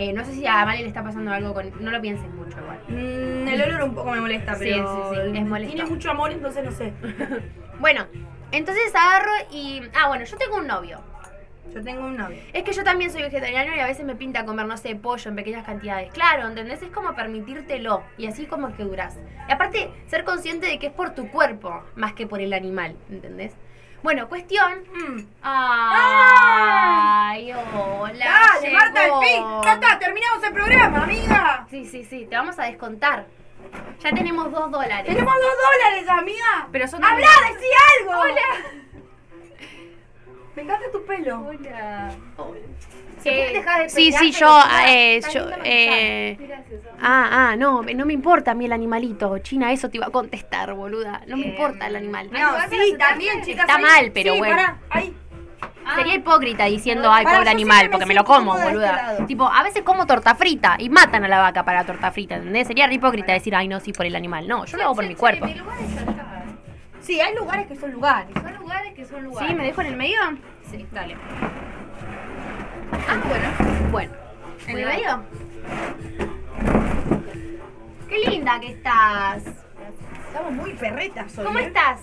Eh, no sé si a Mali le está pasando algo con... No lo pienses mucho igual. Mm, el olor un poco me molesta, Sí, pero sí, sí, es molesto. tiene mucho amor, entonces no sé. Bueno, entonces agarro y... Ah, bueno, yo tengo un novio. Yo tengo un novio. Es que yo también soy vegetariano y a veces me pinta comer, no sé, pollo en pequeñas cantidades. Claro, ¿entendés? Es como permitírtelo y así como que durás. Y aparte, ser consciente de que es por tu cuerpo más que por el animal, ¿entendés? Bueno, cuestión. Mm. Ay, hola. Dale, Marta, al llegó. fin. Ya está, terminamos el programa, amiga. Sí, sí, sí, te vamos a descontar. Ya tenemos dos dólares. Tenemos dos dólares, amiga. Pero son ¡Habla, decí algo! Hola. Me encanta tu pelo. Hola. ¿Se puede dejar de sí, sí, yo, está- eh, yo, eh, ah, ah, no, no me importa a mí el animalito, China, eso te iba a contestar, boluda, no me Eh, importa el animal. No, sí, también, chicas. Está mal, pero sí, bueno. ahí. Sería hipócrita diciendo, Ah. ay, Para, pobre animal, me porque me lo como, este boluda. tipo, a veces como torta frita y matan a la vaca para la torta frita, ¿entendés? Sería re hipócrita decir, ay, no, sí, por el animal. No, yo lo hago por mi cuerpo. Sí, hay lugares que son lugares. Son lugares que son lugares. ¿Sí? ¿Me dejo en el medio? Sí, dale. Ah, bueno. Bueno. ¿En el medio? Qué linda que estás. Estamos muy perretas hoy. ¿Cómo ¿eh? estás?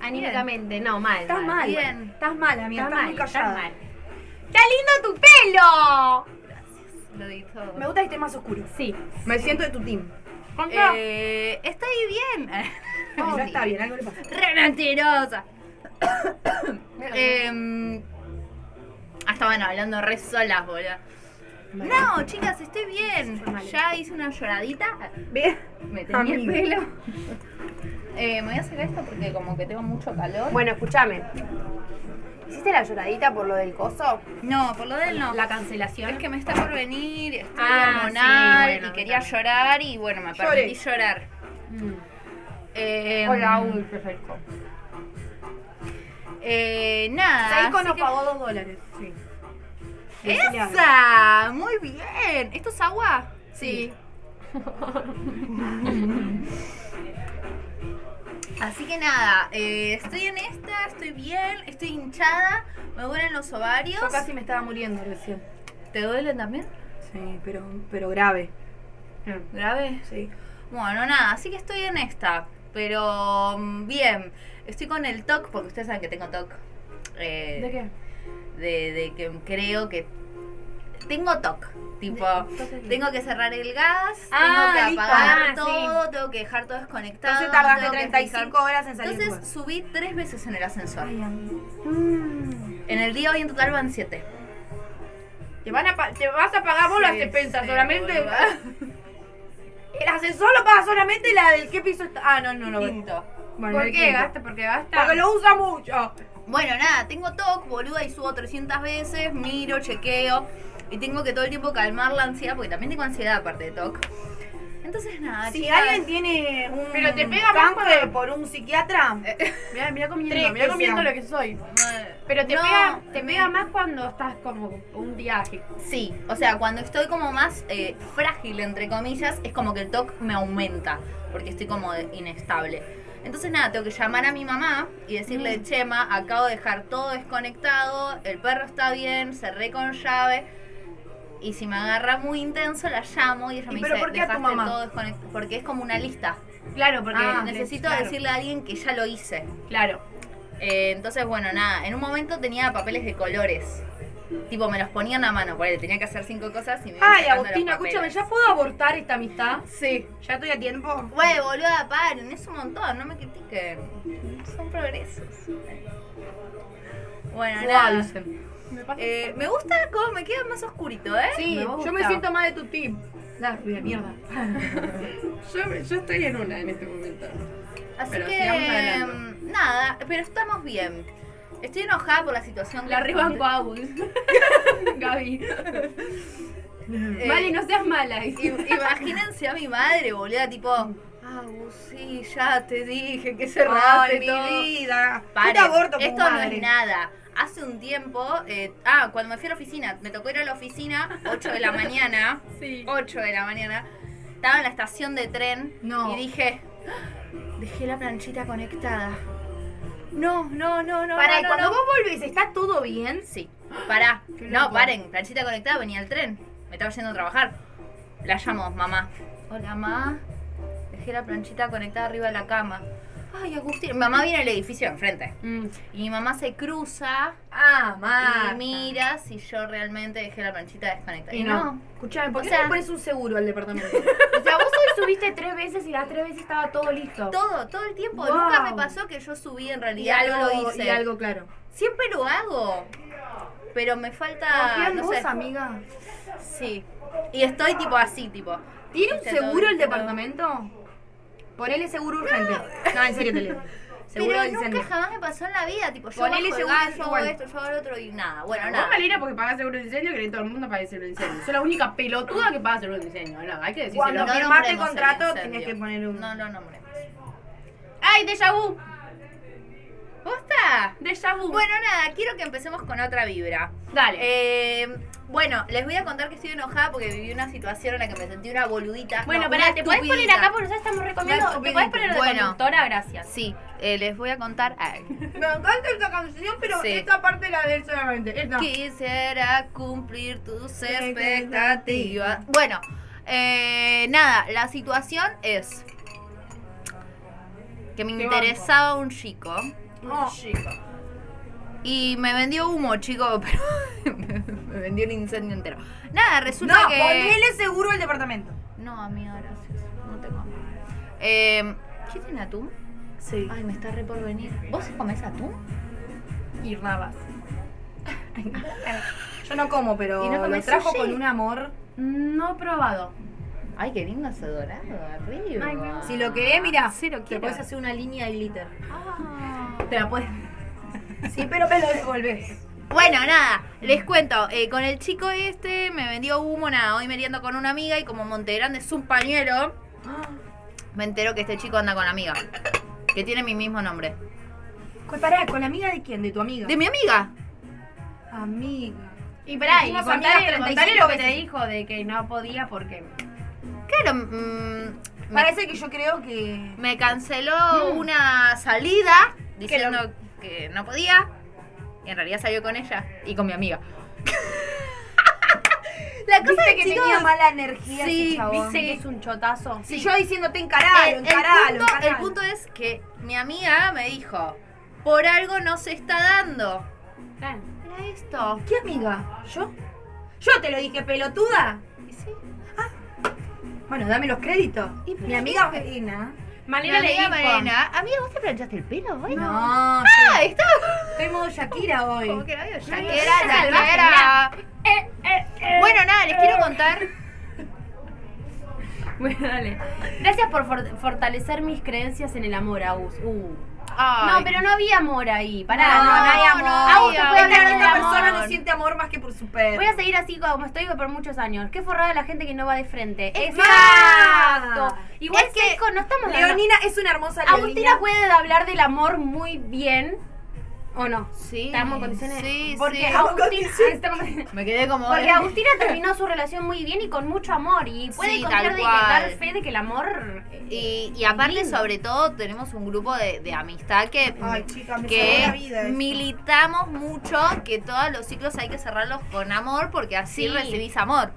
Anímicamente, no, mal. Estás mal. Bien. Estás mal, amiga. Estás Estás, mal, muy estás callada. mal. ¡Qué lindo tu pelo! Lo di todo. Me gusta que esté más oscuro. Sí. Me siento de tu team. Eh, estoy bien. No, ya está bien, algo le pasa. Re mentirosa. Em, ah, estaban hablando re solas, boludo. No, chicas, estoy bien. Ya hice una lloradita. Bien. Me tenía el pelo. Eh, me voy a sacar esto porque como que tengo mucho calor. Bueno, escúchame. ¿Hiciste la lloradita por lo del coso? No, por lo de él no. La cancelación. Es que me está por venir, estoy Ah, hormonal sí, bueno, y quería claro. llorar y bueno, me Llore. permití llorar. Mm. Eh, Hola, uy, perfecto. eh, nada. Seiko nos que- pagó dos dólares. Sí. ¡Esa! Muy bien. ¿Esto es agua? Sí. Así que nada, eh, estoy en esta, estoy bien, estoy hinchada, me duelen los ovarios. Yo casi me estaba muriendo recién. ¿Te duelen también? Sí, pero, pero grave. ¿Grave? Sí. Bueno, nada, así que estoy en esta. Pero mm, bien, estoy con el TOC, porque ustedes saben que tengo TOC. eh, ¿De qué? De, de que creo que tengo TOC. Tipo, tengo que cerrar el gas, Ah, tengo que apagar Ah, sí. todo, tengo que dejar todo desconectado. Entonces tardaste tengo que 35 fijar- horas en salir. Entonces subí tres veces en el ascensor. Ay, amigo. En el día hoy en total van siete. Te, van a te vas a pagar vos Sí, sí, solamente. El ascensor lo paga solamente la del qué piso está. Ah, no, no lo veo. Quinto. Bueno, ¿Por el qué quinto. gasta? Porque gasta. Porque lo usa mucho. Bueno, nada, tengo TOC, boluda, y subo 300 veces, miro, chequeo, y tengo que todo el tiempo calmar la ansiedad, porque también tengo ansiedad aparte de TOC. Entonces, nada, Si chicas, alguien tiene un Pero te pega más canje por un psiquiatra, Mira, mira comiendo, Tres mira que comiendo lo que soy. Pero te no, pega, te me- pega más cuando estás como un viaje. Sí, o sea, cuando estoy como más eh, frágil, entre comillas, es como que el TOC me aumenta, porque estoy como de- inestable. Entonces, nada, tengo que llamar a mi mamá y decirle, Chema, acabo de dejar todo desconectado, el perro está bien, cerré con llave. Y si me agarra muy intenso, la llamo y ella ¿Y me pero dice, por qué a tu "Dejaste mamá?" todo. Porque es como una lista. Claro, porque Ah, Necesito claro, decirle a alguien que ya lo hice. Claro. Eh, entonces, bueno, nada, en un momento tenía papeles de colores. Tipo, me los ponían a mano, porque tenía que hacer cinco cosas y me Ay, Agustina, escúchame, ¿ya puedo abortar esta amistad? Sí. ¿Ya estoy a tiempo? Güey, boluda, paren, es un montón, no me critiquen. Son progresos. Bueno, nada. dicen. Eh, me gusta cómo me queda más oscurito, ¿eh? Sí, Me yo me siento más de tu team. La rubia mierda. Yo, yo estoy en una en este momento. Así Pero que, mm, nada, pero estamos bien. Estoy enojada por la situación. La rebanco a Agus. Gaby. Eh, Vale, no seas mala. Imagínense a mi madre, boluda, tipo, ah, vos sí, ya te dije que cerraste Ay, mi todo. vida. Paren, Yo te aborto como esto no madre. es nada. Hace un tiempo, eh, ah, cuando me fui a la oficina, me tocó ir a la oficina, 8 de la mañana, Sí. 8 de la mañana, estaba en la estación de tren No. y dije, "Ah, dejé la planchita conectada. No, no, no, no. Para, no, y no, cuando no. vos volvés, ¿está todo bien? Sí, pará. No, paren, planchita conectada, venía el tren. Me estaba yendo a trabajar. La llamo, mamá. Hola, mamá. Dejé la planchita conectada arriba de la cama. Ay, Agustín. Mi mamá viene al edificio enfrente. Mm. Y mi mamá se cruza Ah, Marta. y mira si yo realmente dejé la planchita desconectada. Y no. Escuchame, ¿por O qué sea- no pones un seguro al departamento? O sea, vos hoy subiste tres veces y las tres veces estaba todo listo. Todo, todo el tiempo. Wow. Nunca me pasó que yo subí en y realidad. algo, no lo hice. y algo claro. Siempre lo hago. Pero me falta. No vos, sé. amiga. Sí. Y estoy tipo así, tipo. ¿Tiene un Viste, seguro el departamento? Ponele seguro urgente. No, en serio te leo. Seguro Pero del nunca incendio. jamás me pasó en la vida, tipo, yo Ponele bajo el seguro gas, yo hago igual. esto, yo hago lo otro y nada. Bueno, Vos, nada. Malena, porque pagás seguro de incendio, que todo el mundo paga seguro de incendio. Soy la única pelotuda que paga seguro de incendio. No, hay que decírselo. Cuando No firmaste el nombremos contrato el incendio. que poner un... No lo nombremos. ¡Ay, déjà vu! ¿Posta? Déjà vu. Bueno, nada, quiero que empecemos con otra vibra. dale. Eh, bueno, les voy a contar que estoy enojada porque viví una situación en la que me sentí una boludita. bueno, no, pará, ¿te podés poner acá porque nosotros estamos recomiendo? ¿Te podés poner de Bueno. conductora? Gracias. Sí, eh, les voy a contar. Ay. Me encanta esta canción, pero Sí. esta parte la de él solamente. Esta. Quisiera cumplir tus Expectativas. Bueno, eh, nada, la situación es que me Te interesaba un chico Oh. Y me vendió humo, chico, pero me vendió un incendio entero. Nada, resulta No, que... ponele seguro el departamento. No, amiga, gracias. No tengo. Eh, ¿Qué tiene atún? Sí. Ay, me está re por venir. ¿Vos comés atún? Y rabas. Yo no como, pero ¿Y no lo trajo sushi? con un amor. No he probado. Ay, qué lindo ese dorado arriba. Ay, Si lo querés, mira, Sí, lo te puedes hacer una línea de glitter. Ah. Te la puedes. Sí, pero me lo devolvés. Bueno, nada, les cuento. eh, con el chico este me vendió humo, nada. Hoy meriendo con una amiga y como Montegrande es un pañuelo, me entero que este chico anda con la amiga. Que tiene mi mismo nombre. Pues pará, ¿con la amiga de quién? ¿De tu amiga? ¿De mi amiga? amiga. Y pará, y contale, amigas contale 35 lo que te veces. dijo de que no podía porque... Claro, mm, me, Parece que yo creo que. me canceló Mm. una salida Que diciendo que no podía. Y en realidad salió con ella y con mi amiga. La cosa Viste es que chicos, tenía mala energía Sí, ese chabón. ¿Viste que es un chotazo? Si yo diciéndote encaralo, el, el encaralo, punto, encaralo. el punto es que mi amiga me dijo, por algo no se está dando. Claro. Era esto. ¿Qué amiga? ¿Yo? ¿Yo te lo dije, pelotuda? Sí. Bueno, dame los créditos. Y Mi amiga. Mi Malena le dijo... Mariana, amiga, ¿vos te planchaste el pelo hoy? No, Ah, sí. está. estoy modo Shakira hoy. Como que No, Shakira, Shakira. Eh, eh, eh. Bueno, nada, les quiero contar. Bueno, dale. Gracias por for- fortalecer mis creencias en el amor, Agus. Uh. Ay. No, pero no había amor ahí. Pará, No, no, no hay no, amor. te había puede Esta, hablar esta persona no siente amor más que por su perro. Voy a seguir así como estoy por muchos años. Qué forrada la gente que no va de frente. Exacto. Exacto. Igual Es que Seiko, no estamos hablando- Leonina es una hermosa Leonina. Agustina puede hablar del amor muy bien. ¿O no? Sí. Estamos en condiciones. Sí, porque sí. Agustina. Me quedé como. Porque Agustina terminó su relación muy bien y con mucho amor. Y puede Sí, confiar de que dar fe de que el amor. Y, y aparte, lindo. sobre todo, tenemos un grupo de, de amistad que, Ay, chica, me que la vida militamos mucho que todos los ciclos hay que cerrarlos con amor porque así Sí. recibís amor.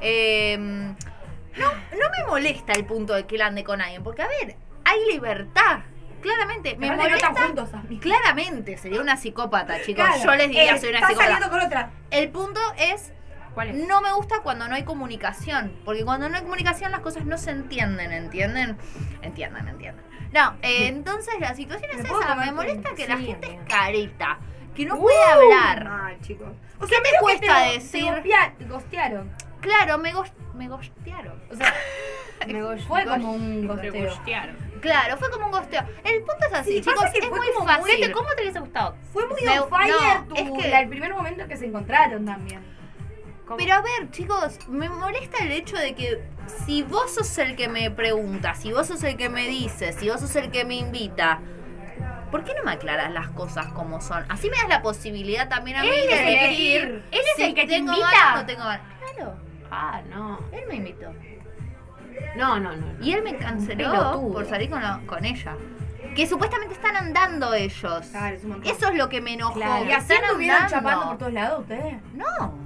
Eh, no, no me molesta el punto de que él ande con alguien, porque a ver, hay libertad. Claramente, me no molesta. están juntos. ah. Claramente sería una psicópata, chicos. Claro. Yo les diría, Eh, soy una psicópata. saliendo con otra. El punto es ¿Cuál es? No me gusta cuando no hay comunicación, porque cuando no hay comunicación las cosas no se entienden, ¿entienden? Entiendan, entiendan. No, eh, entonces la situación es ¿Me esa, me molesta que la gente amiga. es careta, que no Uh, puede hablar. Mal, chicos. O ¿Qué sea, me medio que cuesta te- decir? Te, gostea- te gostearon. Claro, me, gos- me gostearon. O sea, Me go- fue go- como un te gosteo. Claro, fue como un gosteo. El punto es así, Sí, chicos, que es muy fácil. ¿cómo te hubiese gustado? Fue muy Me- on fire no, tu, es que- el primer momento que se encontraron también. ¿Cómo? Pero a ver, chicos, me molesta el hecho de que si vos sos el que me pregunta, si vos sos el que me dice, si vos sos el que me invita, ¿por qué no me aclaras las cosas como son? Así me das la posibilidad también a mí de elegir. él es si el que te invita. no tengo. Claro, Ah, no. él me invitó. No, no, no. no. Y él me canceló Pelotudo. por salir con, con ella. Que supuestamente están andando ellos. Claro, es un montón. Eso es lo que me enojó. Claro. ¿Y así están andando. chapando por todos lados ustedes? No.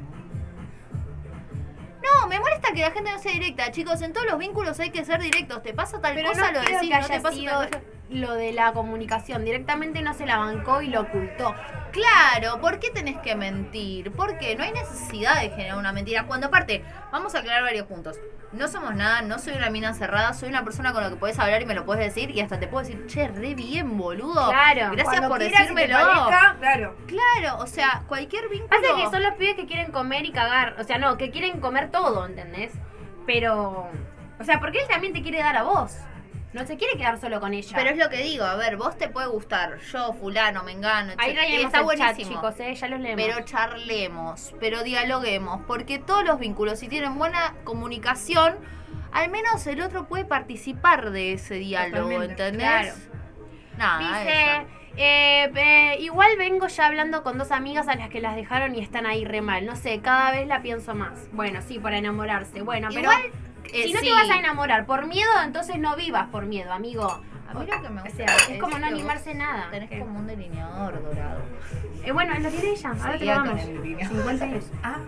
No, me molesta que la gente no sea directa. Chicos, en todos los vínculos hay que ser directos. Te pasa tal cosa, lo creo decís, no te pasa tal cosa. Lo de la comunicación. Directamente no se la bancó y lo ocultó. Claro, ¿por qué tenés que mentir? Porque no hay necesidad de generar una mentira. Cuando aparte, vamos a aclarar varios puntos. No somos nada, no soy una mina cerrada, soy una persona con la que puedes hablar y me lo puedes decir y hasta te puedo decir, che, re bien, boludo. Claro. Gracias por quieras decírmelo. parezca, claro. Claro, o sea, cualquier vínculo. Pasa que son los pibes que quieren comer y cagar. O sea, no, que quieren comer todo, ¿entendés? Pero. O sea, porque él también te quiere dar a vos. No se quiere quedar solo con ella. Pero es lo que digo, a ver, vos te puede gustar, yo, fulano, mengano, Ahí está el chat, buenísimo. chicos, ¿eh? Ya los leemos. Pero charlemos, pero dialoguemos, porque todos los vínculos, si tienen buena comunicación, al menos el otro puede participar de ese diálogo, Totalmente, ¿entendés? claro. Nada, Dice, eh, eh, igual vengo ya hablando con dos amigas a las que las dejaron y están ahí re mal. No sé, cada vez la pienso más. Bueno, sí, para enamorarse. Bueno, pero eh, si no sí. te vas a enamorar por miedo, entonces no vivas por miedo, amigo. A mí lo que me O gusta sea, es como no animarse nada. Tenés ¿Qué? como un delineador dorado. Eh, bueno, lo tiene ella, ahora te lo delineador. 50 años. Ah,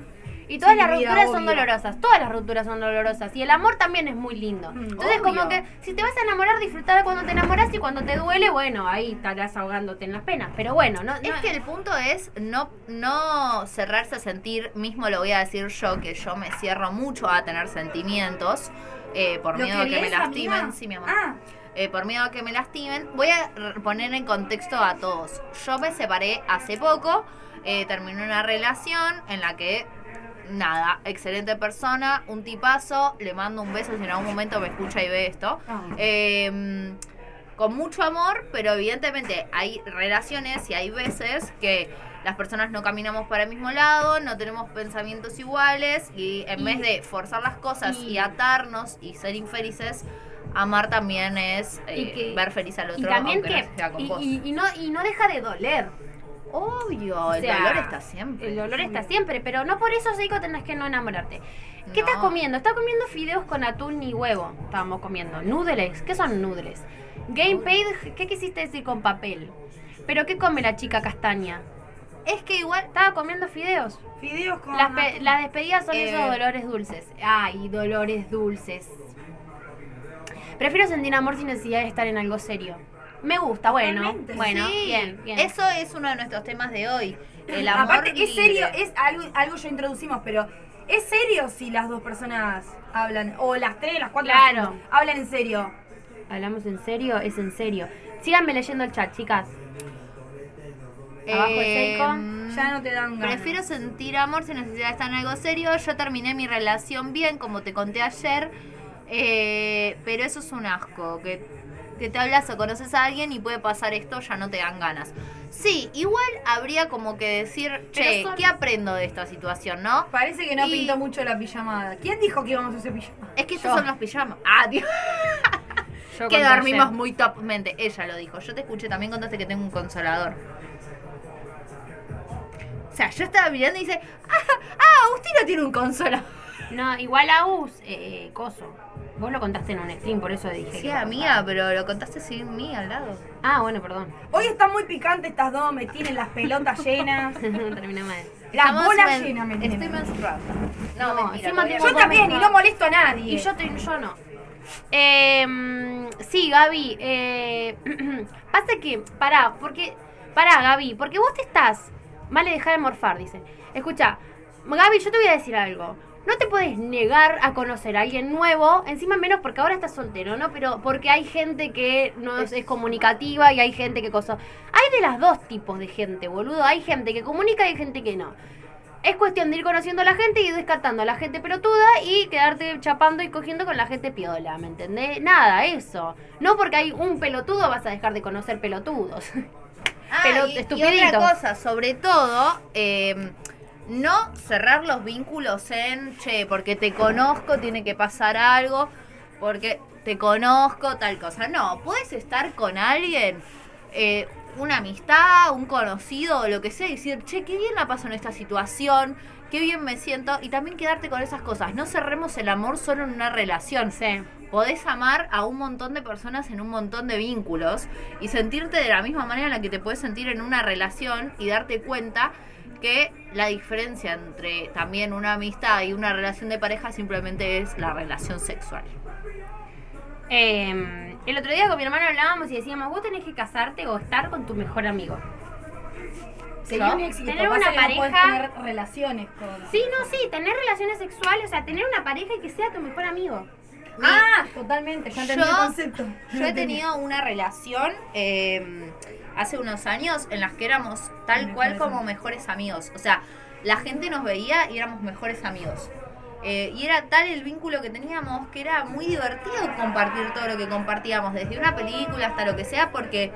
Y todas las rupturas son dolorosas, todas las rupturas son dolorosas. Y el amor también es muy lindo. Mm, Entonces, obvio. como que si te vas a enamorar, disfrutar de cuando te enamoras y cuando te duele, bueno, ahí estarás ahogándote en las penas. Pero bueno, no, Es que el punto es no, no cerrarse a sentir, mismo lo voy a decir yo, que yo me cierro mucho a tener sentimientos eh, por ¿lo miedo a que me lastimen. amiga? Sí, mi amor. Ah, eh, por miedo a que me lastimen. Voy a poner en contexto a todos. Yo me separé hace poco, eh, terminé una relación en la que, nada, excelente persona, un tipazo, le mando un beso si en algún momento me escucha y ve esto. ah. Eh, con mucho amor, pero evidentemente hay relaciones y hay veces que las personas no caminamos para el mismo lado, no tenemos pensamientos iguales y en Y- vez de forzar las cosas y, y- atarnos y ser infelices, amar también es eh, que- ver feliz al otro y también aunque que. no sea con y, vos. y no, y no deja de doler. Obvio, el O sea, dolor está siempre. El dolor está siempre, pero no por eso, Seiko, tenés que no enamorarte. ¿Qué No. estás comiendo? Estás comiendo fideos con atún y huevo. Estábamos comiendo. Noodles. ¿Qué son noodles? Gamepad, ¿qué quisiste decir con papel? ¿Pero qué come la chica castaña? Es que igual Estaba comiendo fideos. Fideos con. Las, pe- las despedidas son Eh. esos dolores dulces. Ay, dolores dulces. Prefiero sentir amor sin necesidad de estar en algo serio. Me gusta, bueno. Totalmente, Bueno, Sí, bien, bien. Eso es uno de nuestros temas de hoy. El amor Aparte, es serio, es algo, algo ya introducimos, pero ¿es serio si las dos personas hablan? O las tres, las cuatro, las Claro. cinco, hablan en serio. ¿Hablamos en serio? Es en serio. Síganme leyendo el chat, chicas. Abajo de Seiko. Em, Ya no te dan ganas. Prefiero sentir amor sin necesidad de estar en algo serio. Yo terminé mi relación bien, como te conté ayer. eh, pero eso es un asco. Que, que te hablas o conoces a alguien y puede pasar esto, ya no te dan ganas. Sí, igual habría como que decir, che, son- ¿qué aprendo de esta situación, no? Parece que no Y- pintó mucho la pijamada. ¿Quién dijo que íbamos a hacer pijamada? Es que estos Yo. son los pijamas. Ah, Dios. Yo Que dormimos ayer. muy topmente. Ella lo dijo. Yo te escuché también contaste que tengo un consolador. O sea, yo estaba mirando y dice, ah, ah tiene un consolador. No, igual a Us, eh, eh, coso. Vos lo contaste en un stream, por eso dije. Sí, que amiga, pero lo contaste sin mí al lado. Ah, bueno, perdón. Hoy están muy picantes estas dos, me tienen las pelotas llenas. Terminé mal. Las Estamos bolas men- llenas me Estoy tienen. menstruada. No, No, mentira. encima todavía tengo Yo no. también, y no molesto a nadie. Y yo, te, yo no. Eh, sí, Gaby. Eh, pasa que, pará, porque. Pará, Gaby, porque vos te estás. Vale, dejar de morfar, dice. Escucha, Gaby, yo te voy a decir algo. No te puedes negar a conocer a alguien nuevo, encima menos porque ahora estás soltero, ¿no? Pero porque hay gente que no es, es comunicativa y hay gente que cosa. Hay de las dos tipos de gente, boludo. Hay gente que comunica y hay gente que no. Es cuestión de ir conociendo a la gente y ir descartando a la gente pelotuda y quedarte chapando y cogiendo con la gente piola, ¿me entendés? Nada, eso. No porque hay un pelotudo vas a dejar de conocer pelotudos. Ah, Pero y, otra cosa, sobre todo, eh, no cerrar los vínculos en, che, porque te conozco, tiene que pasar algo, porque te conozco, tal cosa. No, puedes estar con alguien, eh, una amistad, un conocido lo que sea, y decir, che, qué bien la paso en esta situación, qué bien me siento, y también quedarte con esas cosas. No cerremos el amor solo en una relación. Sí. Podés amar a un montón de personas en un montón de vínculos y sentirte de la misma manera en la que te puedes sentir en una relación y darte cuenta que la diferencia entre también una amistad y una relación de pareja simplemente es la relación sexual. Eh, el otro día con mi hermano hablábamos y decíamos, vos tenés que casarte o estar con tu mejor amigo. Sería un éxito. Tener una que no pareja- tener relaciones con. Sí, no, sí, tener relaciones sexuales, o sea, tener una pareja y que sea tu mejor amigo. Ah, totalmente, ya entendí Yo- el concepto. Yo he tenido una relación eh, hace unos años en las que éramos tal Mejores cual como amigos. mejores amigos. O sea, la gente nos veía y éramos mejores amigos. Eh, y era tal el vínculo que teníamos que era muy divertido compartir todo lo que compartíamos, desde una película hasta lo que sea, porque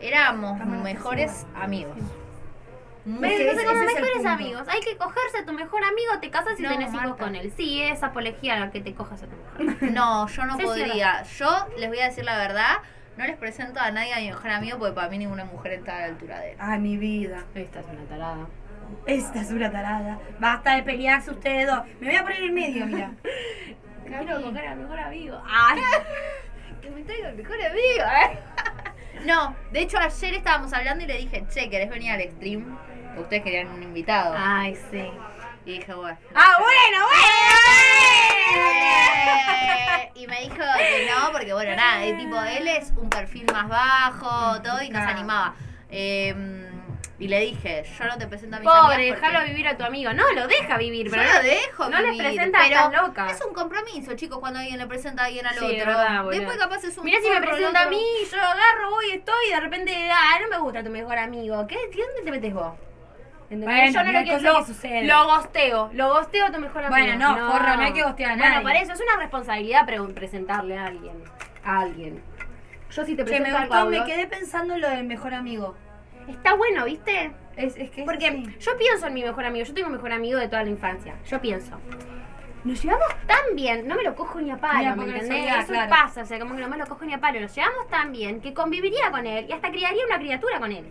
éramos mejores amigos. Es Pero que como es mejores amigos, hay que cogerse a tu mejor amigo, te casas y No, tenés hijos con él. Sí, es apología a que te cojas a tu mejor amigo. No, yo no Sí, podría. Yo les voy a decir la verdad, no les presento a nadie a mi mejor amigo porque para mí ninguna mujer está a la altura de él. Ay, mi vida. Esta es una tarada. Esta es una tarada. Basta de pelearse ustedes dos. Me voy a poner en medio, mira. Quiero coger a mi mejor amigo. Ay. Que me traiga el mejor amigo, ¿eh? No, de hecho ayer estábamos hablando y le dije, che, ¿querés venir al stream? Ustedes querían un invitado. Ay, sí. Y dije, bueno. Ah, bueno, Eh, y me dijo que no, porque bueno, nada, el tipo, él es un perfil más bajo, todo, y nos Claro. animaba. Eh, y le dije, yo no te presento a mis Pobre, porque- déjalo vivir a tu amigo. No, lo deja vivir, Yo pero lo dejo no les vivir, presenta pero tan loca. Es un compromiso, chicos, cuando alguien le presenta a alguien al Sí, otro. verdad. Después capaz es un Mira si me presenta a mí, yo agarro, voy, estoy y de repente, ah, no me gusta tu mejor amigo. ¿Qué? ¿Dónde te metes vos? Bueno, yo no lo quiero lo, que lo gosteo, lo gosteo a tu mejor amigo. Bueno, no, forra, no hay que gostear a Bueno, nadie. para eso es una responsabilidad pre- presentarle a alguien. A alguien. Yo si te me presento gustó, me quedé pensando en lo del mejor amigo. Está bueno, ¿viste? Es, es que Porque yo pienso en mi mejor amigo, yo tengo un mejor amigo de toda la infancia. Yo pienso. Nos llevamos tan bien, no me lo cojo ni a palo, Mira, ¿me entendés? Eso claro. pasa, o sea, como que no me lo cojo ni a palo. Nos llevamos tan bien que conviviría con él y hasta criaría una criatura con él.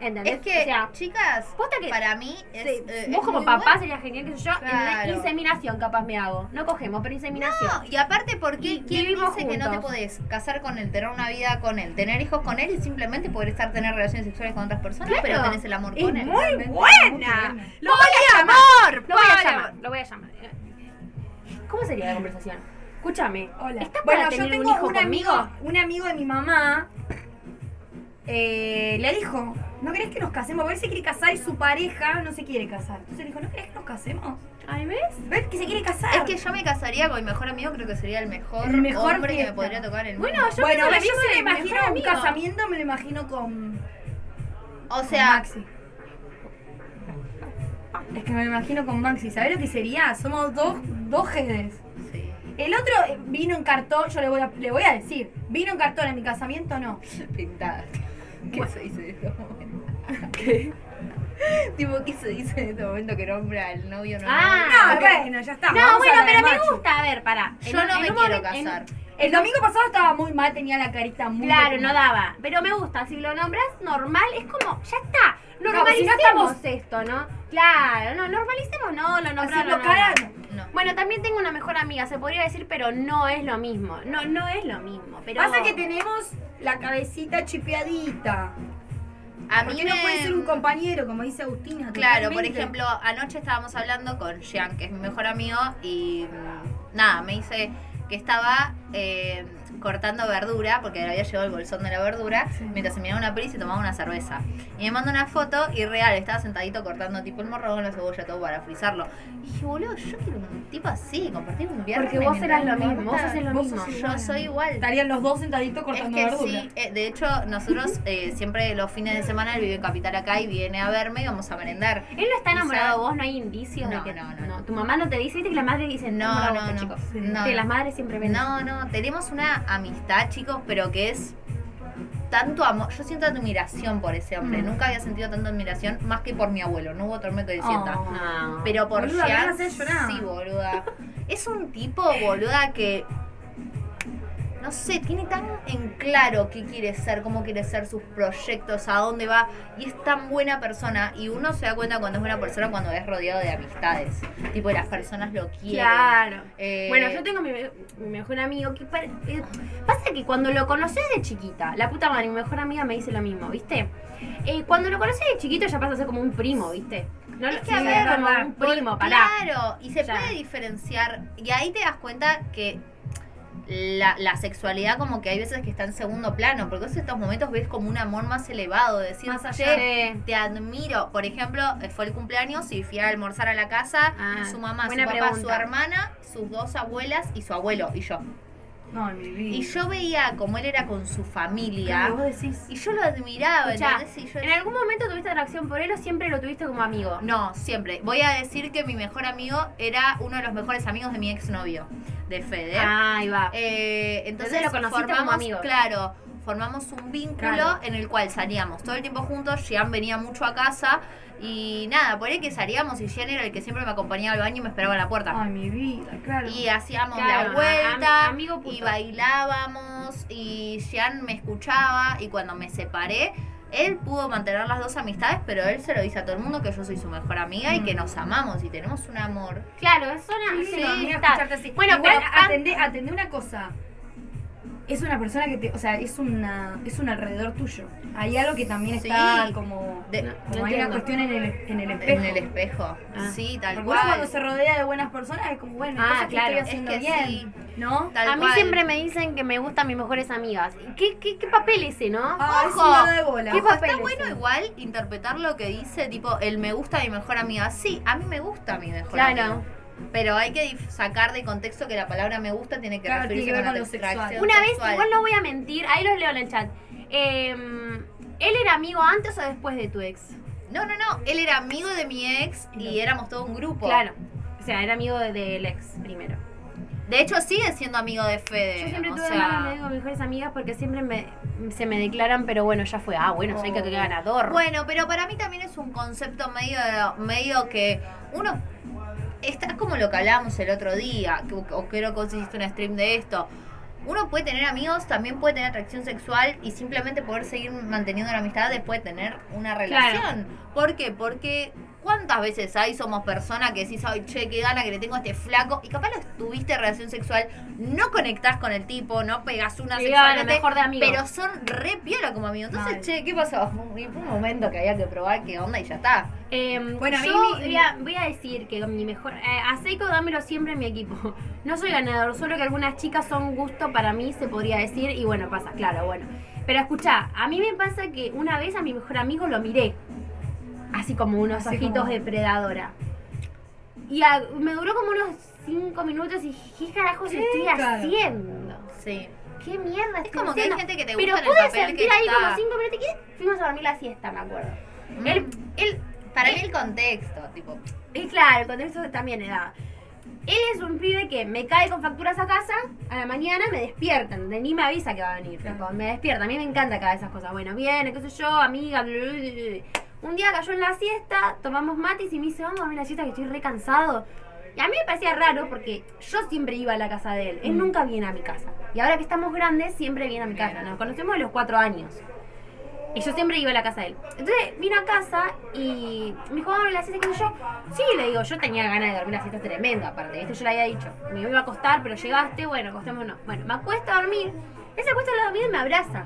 ¿Entendés? Es que, o sea, chicas, posta que- para mí es, sí, eh, vos es como muy papá bueno. sería genial que yo. Claro. inseminación capaz me hago. No cogemos, pero inseminación. No, y aparte, ¿por qué? ¿Quién vivimos dice que no te podés casar con él, tener una vida con él, tener hijos con él y simplemente poder estar tener relaciones sexuales con otras personas, Claro. pero tenés el amor Es con él? muy buena. Lo voy a llamar. Lo voy a llamar. Lo voy a llamar. ¿Cómo sería la conversación? Escúchame. Hola. ¿Estás para Bueno, yo tener tengo un hijo un amigo, conmigo? un amigo de mi mamá. eh, le dijo, ¿no querés que nos casemos? Porque él se quiere casar y su pareja no se quiere casar. Entonces le dijo, ¿no querés que nos casemos? Ay, ¿ves? ¿Ves que se quiere casar? Es que yo me casaría con mi mejor amigo, creo que sería el mejor, El mejor hombre que me podría tocar en el Bueno, mundo. yo bueno, yo se me imagino un amigo. casamiento, me lo imagino con, O con sea, Maxi. Es que me lo imagino con Maxi. ¿Sabés lo que sería? Somos dos, dos sí. El otro vino en cartón, yo le voy a, le voy a decir, ¿vino en cartón en mi casamiento no? pintada. ¿Qué se dice momento? ¿Qué? tipo, ¿qué se dice en este momento que nombra al novio no? Ah, No, ok. bueno, ya está. No, vamos bueno, pero me gusta. A ver, pará. Yo En- no en me quiero momento- en- casar. El domingo pasado estaba muy mal, tenía la carita muy... Claro, no daba. Pero me gusta. Si lo nombras normal, es como, ya está. No, Normalicemos si no estamos- esto, ¿no? Claro, no, normalicemos, no, lo cara, No. Bueno, también tengo una mejor amiga, se podría decir, pero no es lo mismo. No, no es lo mismo. Pero... Pasa que tenemos la cabecita chipeadita. A ¿Por mí qué no puede ser un compañero, como dice Agustina? Claro, por ejemplo, anoche estábamos hablando con Jean, que es mi mejor amigo, y mm, nada, me dice que estaba eh, cortando verdura, porque le había llevado el bolsón de la verdura, mientras se miraba una peli y se tomaba una cerveza. Y me manda una foto y real, estaba sentadito cortando tipo el morrón, la cebolla, todo para frizarlo. Y dije, boludo, yo quiero un tipo así, compartir un viernes. Porque vos eras lo mismo, vos haces lo Vos mismo. Yo soy igual. Estarían los dos sentaditos Es cortando que verdura. sí, eh, de hecho, nosotros eh, siempre los fines de semana él vive en Capital acá y viene a verme y vamos a merendar. Él no está enamorado de vos, no hay indicios No, de que no, no, no. Tu mamá no te dice, viste que las madres dicen No, "Está no, no. este chico". Sí. No, Que las madres siempre ven. No, no, tenemos una amistad, chicos, pero que es tanto amor. Yo siento admiración por ese hombre. Mm. Nunca había sentido tanta admiración más que por mi abuelo. No hubo otro hombre que lo sienta. Oh. No. Pero por Boluda, Jean, sí, boluda. Es un tipo, boluda, que no sé, tiene tan en claro qué quiere ser, cómo quiere ser sus proyectos, a dónde va, y es tan buena persona. Y uno se da cuenta cuando es buena persona cuando es rodeado de amistades. Tipo, las personas lo quieren. Claro. Eh, Bueno, yo tengo mi, mi mejor amigo que eh, pasa que cuando lo conoces de chiquita, la puta madre, mi mejor amiga me dice lo mismo, ¿viste? Eh, cuando lo conoces de chiquito ya pasa a ser como un primo, ¿viste? No Es lo que sí, a ver, como un primo, pará. Claro, y se Ya. puede diferenciar. Y ahí te das cuenta que la, la sexualidad como que hay veces que está en segundo plano, porque en estos momentos ves como un amor más elevado, de decir, Más "Che, allá de- te admiro. Por ejemplo, eh, fue el cumpleaños y fui a almorzar a la casa, Ah, su mamá, su papá, su hermana, sus dos abuelas y su abuelo y yo. No, en mi vida. Y yo veía como él era con su familia Claro, vos decís. y yo lo admiraba. Y yo ¿En algún momento tuviste atracción por él o siempre lo tuviste como amigo? No, siempre. Voy a decir que mi mejor amigo era uno de los mejores amigos de mi exnovio, de Fede. Ahí va. Eh, entonces Entonces lo conociste como formamos, amigo. claro, formamos un vínculo Claro. en el cual salíamos todo el tiempo juntos. Jean venía mucho a casa y nada, por ahí que salíamos y Jean era el que siempre me acompañaba al baño y me esperaba en la puerta. Ay, mi vida, claro. Y hacíamos Claro, la vuelta am- amigo puto. y bailábamos y Jean me escuchaba y cuando me separé, él pudo mantener las dos amistades, pero él se lo dice a todo el mundo que yo soy su mejor amiga y Mm. que nos amamos y tenemos un amor. Claro, es una Sí, sí. Bueno, Igual, pero atendé, atendé una cosa. Es una persona que te, o sea, es una, es un alrededor tuyo. Hay algo que también Sí. está como, De- No, como no hay una cuestión en el, en el espejo. en el espejo. Ah. Sí, tal Porque uno cual. cuando se rodea de buenas personas es como, bueno, Ah, cosas que estoy Es haciendo que bien, sí. ¿no? Tal a mí cual. siempre me dicen que me gustan mis mejores amigas. ¿Qué, qué, qué papel ese, no? Ah, es Ojo. un dado de bola. ¿Qué Ojo, papel está es bueno ese? igual interpretar lo que dice, tipo, el me gusta mi mejor amiga. Sí, a mí me gusta mi mejor Claro. amigo. Pero hay que sacar de contexto que la palabra me gusta tiene que Claro, referirse tiene que ver a con una lo sexual. Una vez, sexual. igual no voy a mentir, ahí los leo en el chat. Eh, ¿Él era amigo antes o después de tu ex? No, no, no. Él era amigo de mi ex y éramos todo un grupo. Claro. O sea, era amigo de- del ex primero. De hecho, sigue siendo amigo de Fede. Yo siempre o tuve sea, me digo mejores amigas porque siempre me, se me declaran, pero bueno, ya fue. Ah, bueno, soy que qué ganador. Bueno, pero para mí también es un concepto medio, medio que uno está como lo que hablábamos el otro día, que- o creo que vos hiciste un stream de esto. Uno puede tener amigos, también puede tener atracción sexual y simplemente poder seguir manteniendo la amistad después de tener una relación. ¿Por qué? Porque ¿cuántas veces hay somos personas que decís, ay, che, qué gana que le tengo a este flaco? Y capaz lo tuviste relación sexual, no conectás con el tipo, no pegas una Sí, sexual, mejor de amigo. pero son re piola como amigos. Entonces, che, ¿qué pasó? Un, fue un momento que había que probar qué onda y ya está. Eh, Bueno, a mí yo mi- voy, a, voy a decir que mi mejor. eh, a Seiko dámelo siempre en mi equipo. No soy ganador, solo que algunas chicas son gusto para mí, se podría decir. Y bueno, pasa, claro, bueno. Pero escucha, a mí me pasa que una vez a mi mejor amigo lo miré. Así como unos Así ojitos como- de predadora. Y a- me duró como unos 5 minutos y dije, ¿qué carajos Sí, estoy claro. haciendo? Sí. ¿Qué mierda Es estoy como que hay haciendo? gente que te Pero gusta en el pude papel sentir que ahí está. como 5 minutos y fuimos a dormir la siesta, me acuerdo. Mm. Para mí el contexto, tipo, y claro, el contexto también era. Él es un pibe que me cae con facturas a casa, a la mañana me despierta, ¿entendés? ni me avisa que va a venir, me despierta. A mí me encanta cada esas cosas. Bueno, viene, qué sé yo, amiga, bla. Un día cayó en la siesta, tomamos matis y me dice, vamos a dormir la siesta que estoy re cansado. Y a mí me parecía raro porque yo siempre iba a la casa de él. Él nunca viene a mi casa. Y ahora que estamos grandes, siempre viene a mi casa. Nos conocemos de los cuatro años. Y yo siempre iba a la casa de él. Entonces vino a casa y me dijo, vamos a la siesta, sé yo. Sí, le digo, yo tenía ganas de dormir la siesta tremenda, aparte, ¿viste? Yo le había dicho, me iba a acostar, pero llegaste, bueno, acostémonos. Bueno, me acuesta a dormir. Él se acuesta lado mío y me abraza.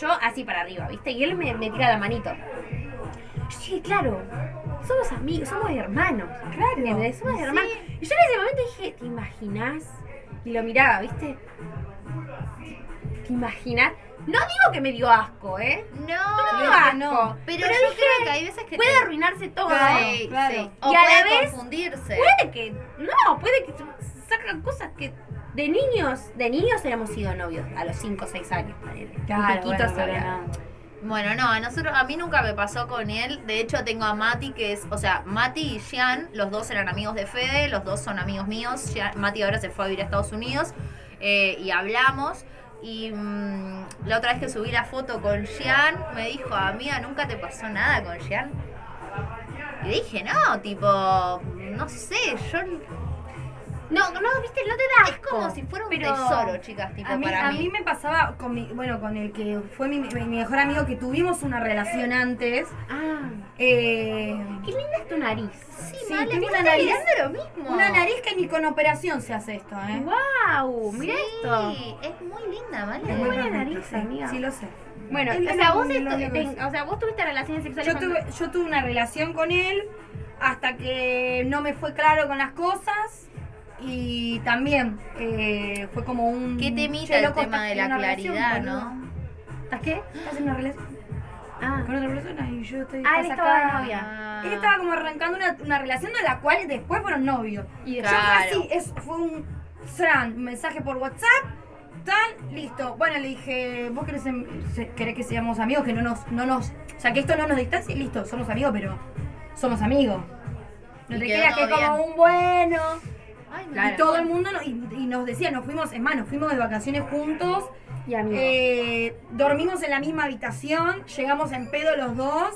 Yo así para arriba, ¿viste? Y él me, me tira la manito. Dije, claro, somos amigos, somos hermanos. Claro. ¿entendés? Somos Sí. hermanos. Y yo en ese momento dije, ¿te imaginas? y lo miraba, ¿viste? ¿Te imaginas? No digo que me dio asco, ¿eh? No, me dio asco. no. Pero, Pero yo dije, creo que hay veces que Puede te- arruinarse todo. Sí, claro. sí. O Y a la puede vez- confundirse. Puede que. No, puede que sacan cosas que. De niños, de niños hemos sido novios a los 5 o 6 años. Claro, Un bueno, se pero habrá. no. Bueno, no, a nosotros, a mí nunca me pasó con él. De hecho, tengo a Mati, que es, o sea, Mati y Jean, los dos eran amigos de Fede, los dos son amigos míos. Jean- Mati ahora se fue a vivir a Estados Unidos eh, y hablamos. Y mm, la otra vez que subí la foto con Jean, me dijo, amiga, ¿nunca te pasó nada con Jean? Y dije, no, tipo, no sé, yo... No, no, viste, no te da Es como si fuera un pero- tesoro, chicas, tipo, A mí, para a mí. mí me pasaba con mi, bueno, con el que fue mi, mi mejor amigo que tuvimos una relación antes. Ah, Eh, qué linda es tu nariz. Sí, Sí, vale, tengo una nariz- lo mismo. una nariz que ni con operación se hace esto, ¿eh? ¡Wow! Mira Sí, esto. es muy linda, ¿vale? Es muy buena nariz, sí, amiga. Sí, lo sé. Bueno, o sea, vos, esto- ten- o sea, vos tuviste relaciones sexuales Yo tuve, yo tuve una relación con él hasta que no me fue claro con las cosas y también eh, fue como un... ¿Qué temita el tema de la claridad, no? ¿Estás qué? ¿Estás en una relación Ah, con otra persona? Y yo estoy... Ah, él estaba de novia. Él estaba como arrancando una, una relación de la cual después fueron novios. Y Yo fue así, es, fue un Fran, un mensaje por WhatsApp, tal, listo. Bueno, le dije, vos querés, em- querés que seamos amigos, que no nos, no nos, o sea, que esto no nos distancie, listo, somos amigos, pero somos amigos. No Y te creas que es como un bueno. Ay, Claro. Y todo el mundo, no- y, y nos decía, nos fuimos, es más, nos fuimos de vacaciones juntos, y eh, dormimos en la misma habitación, llegamos en pedo los dos.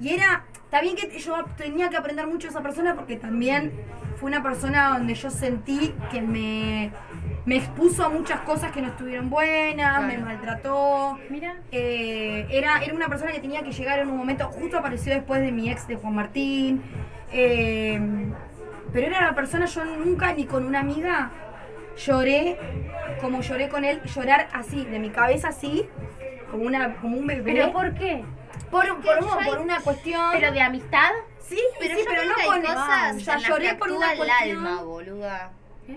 Y era, está bien que yo tenía que aprender mucho de esa persona porque también fue una persona donde yo sentí que me, me expuso a muchas cosas que no estuvieron buenas, me maltrató. Mira. Eh, era, era una persona que tenía que llegar en un momento, justo apareció después de mi ex de Juan Martín. eh, pero era una persona, yo nunca ni con una amiga lloré como lloré con él, llorar así, de mi cabeza así, como, una, como un bebé. ¿Pero por qué? por, por, hay- por una cuestión. ¿Pero de amistad? sí, Pero sí, no con cosas o sea, lloré por una cuestión. alma, boluda.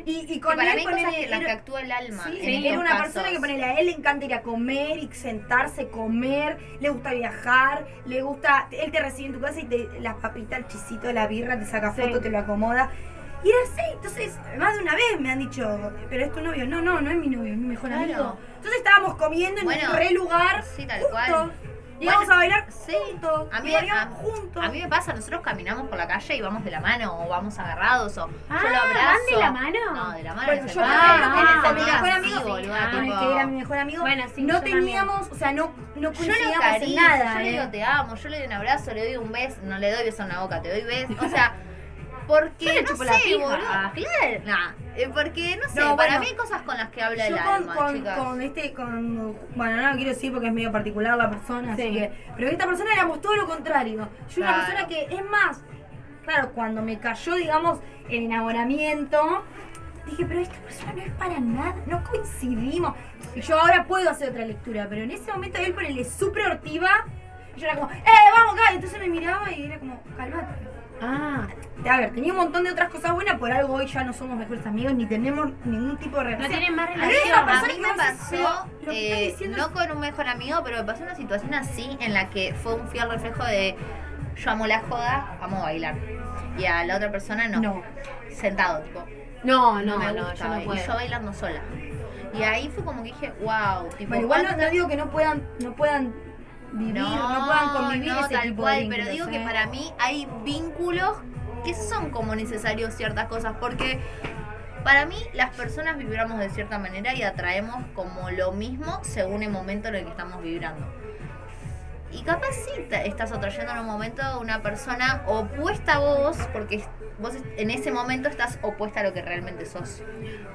Y, y Que con para él mí cosas que las que era- actúa el alma. Sí, en era estos una persona que ponele, a él le encanta ir a comer y sentarse, comer, le gusta viajar, le gusta, él te recibe en tu casa y te las papitas, el chisito de la birra, te saca Sí. foto, te lo acomoda. Y era así, entonces, más de una vez me han dicho, pero es tu novio. No, no, no es mi novio, es mi mejor Claro. amigo. Entonces estábamos comiendo en Bueno, un re lugar, sí, tal juntos. cual. Íbamos Bueno, a bailar sí. juntos, A mí, y a, juntos. a mí me pasa, nosotros caminamos por la calle y vamos de la mano o vamos agarrados o Ah, yo lo abrazo. ¿van de la mano? No, de la mano. Bueno, en yo ah, con, en mi mejor amigo, boluda, tipo- que era mi mejor amigo, Bueno, sí, no yo también. teníamos, o sea, no, no coincidíamos en acaricio, nada. yo le ¿eh? digo te amo, yo le doy un abrazo, le doy un beso, no le doy beso en la boca, te doy beso, o sea, porque Yo le no sé, la pija. boludo, claro, nah, eh, porque no sé, No, para bueno, mí hay cosas con las que habla el Yo con, alma, con, chicas. con este, con, bueno, no lo quiero decir porque es medio particular la persona, así Sí. que, pero esta persona éramos todo lo contrario. Yo era una Claro. persona que, es más, claro, cuando me cayó, digamos, el enamoramiento, dije, pero esta persona no es para nada, no coincidimos. Y yo ahora puedo hacer otra lectura, pero en ese momento él ponele súper hortiva, y yo era como, ¡eh, vamos acá! Y entonces me miraba y era como, calmate. Ah, A ver, tenía un montón de otras cosas buenas, por algo hoy ya no somos mejores amigos ni tenemos ningún tipo de no relación. tienen más relación. A mí me pasó, eh, no con un mejor amigo, pero me pasó una situación así en la que fue un fiel reflejo de yo amo la joda, amo bailar. Y a la otra persona no. No. Sentado, tipo. No, No, no, me no, yo no y puedo. yo bailando sola. Y ahí fue como que dije, wow, tipo. Bueno, igual no, ¿cuánta- no digo que no puedan, no puedan vivir, no, puedan convivir no, ese tal tipo cual, de pero vínculos, digo que ¿eh? para mí hay vínculos que son como necesarios ciertas cosas, porque para mí las personas vibramos de cierta manera y atraemos como lo mismo según el momento en el que estamos vibrando. Y capaz sí estás atrayendo en un momento a una persona opuesta a vos, porque vos en ese momento estás opuesta a lo que realmente sos.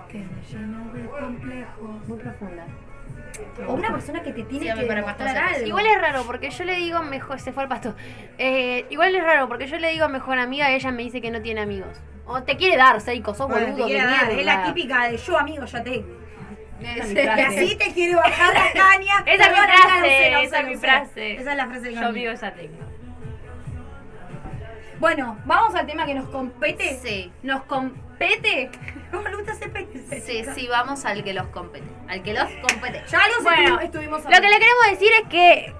Que me llena de complejo. Muy profunda. O una persona que te tiene Sí, que para demostrar algo. Igual es raro porque yo le digo mejor, se fue al pasto. Eh, igual es raro porque yo le digo mejor amiga y ella me dice que no tiene amigos. O te quiere dar, Seiko, sos Bueno, boludo. te quiere dar, mierda. es la típica de yo amigo ya te. Esa es mi Y frase. así te quiere bajar la caña. Esa es mi frase, esa es la mi frase. Esa es la frase Yo amigo ya tengo. Bueno, vamos al tema que nos compete. Sí. Nos compete. Compete. ¿Cómo le gusta hacer penes? Sí, sí, vamos al que los compete. Al que los compete. Ya los Bueno, estu- estuvimos Lo que le queremos decir es que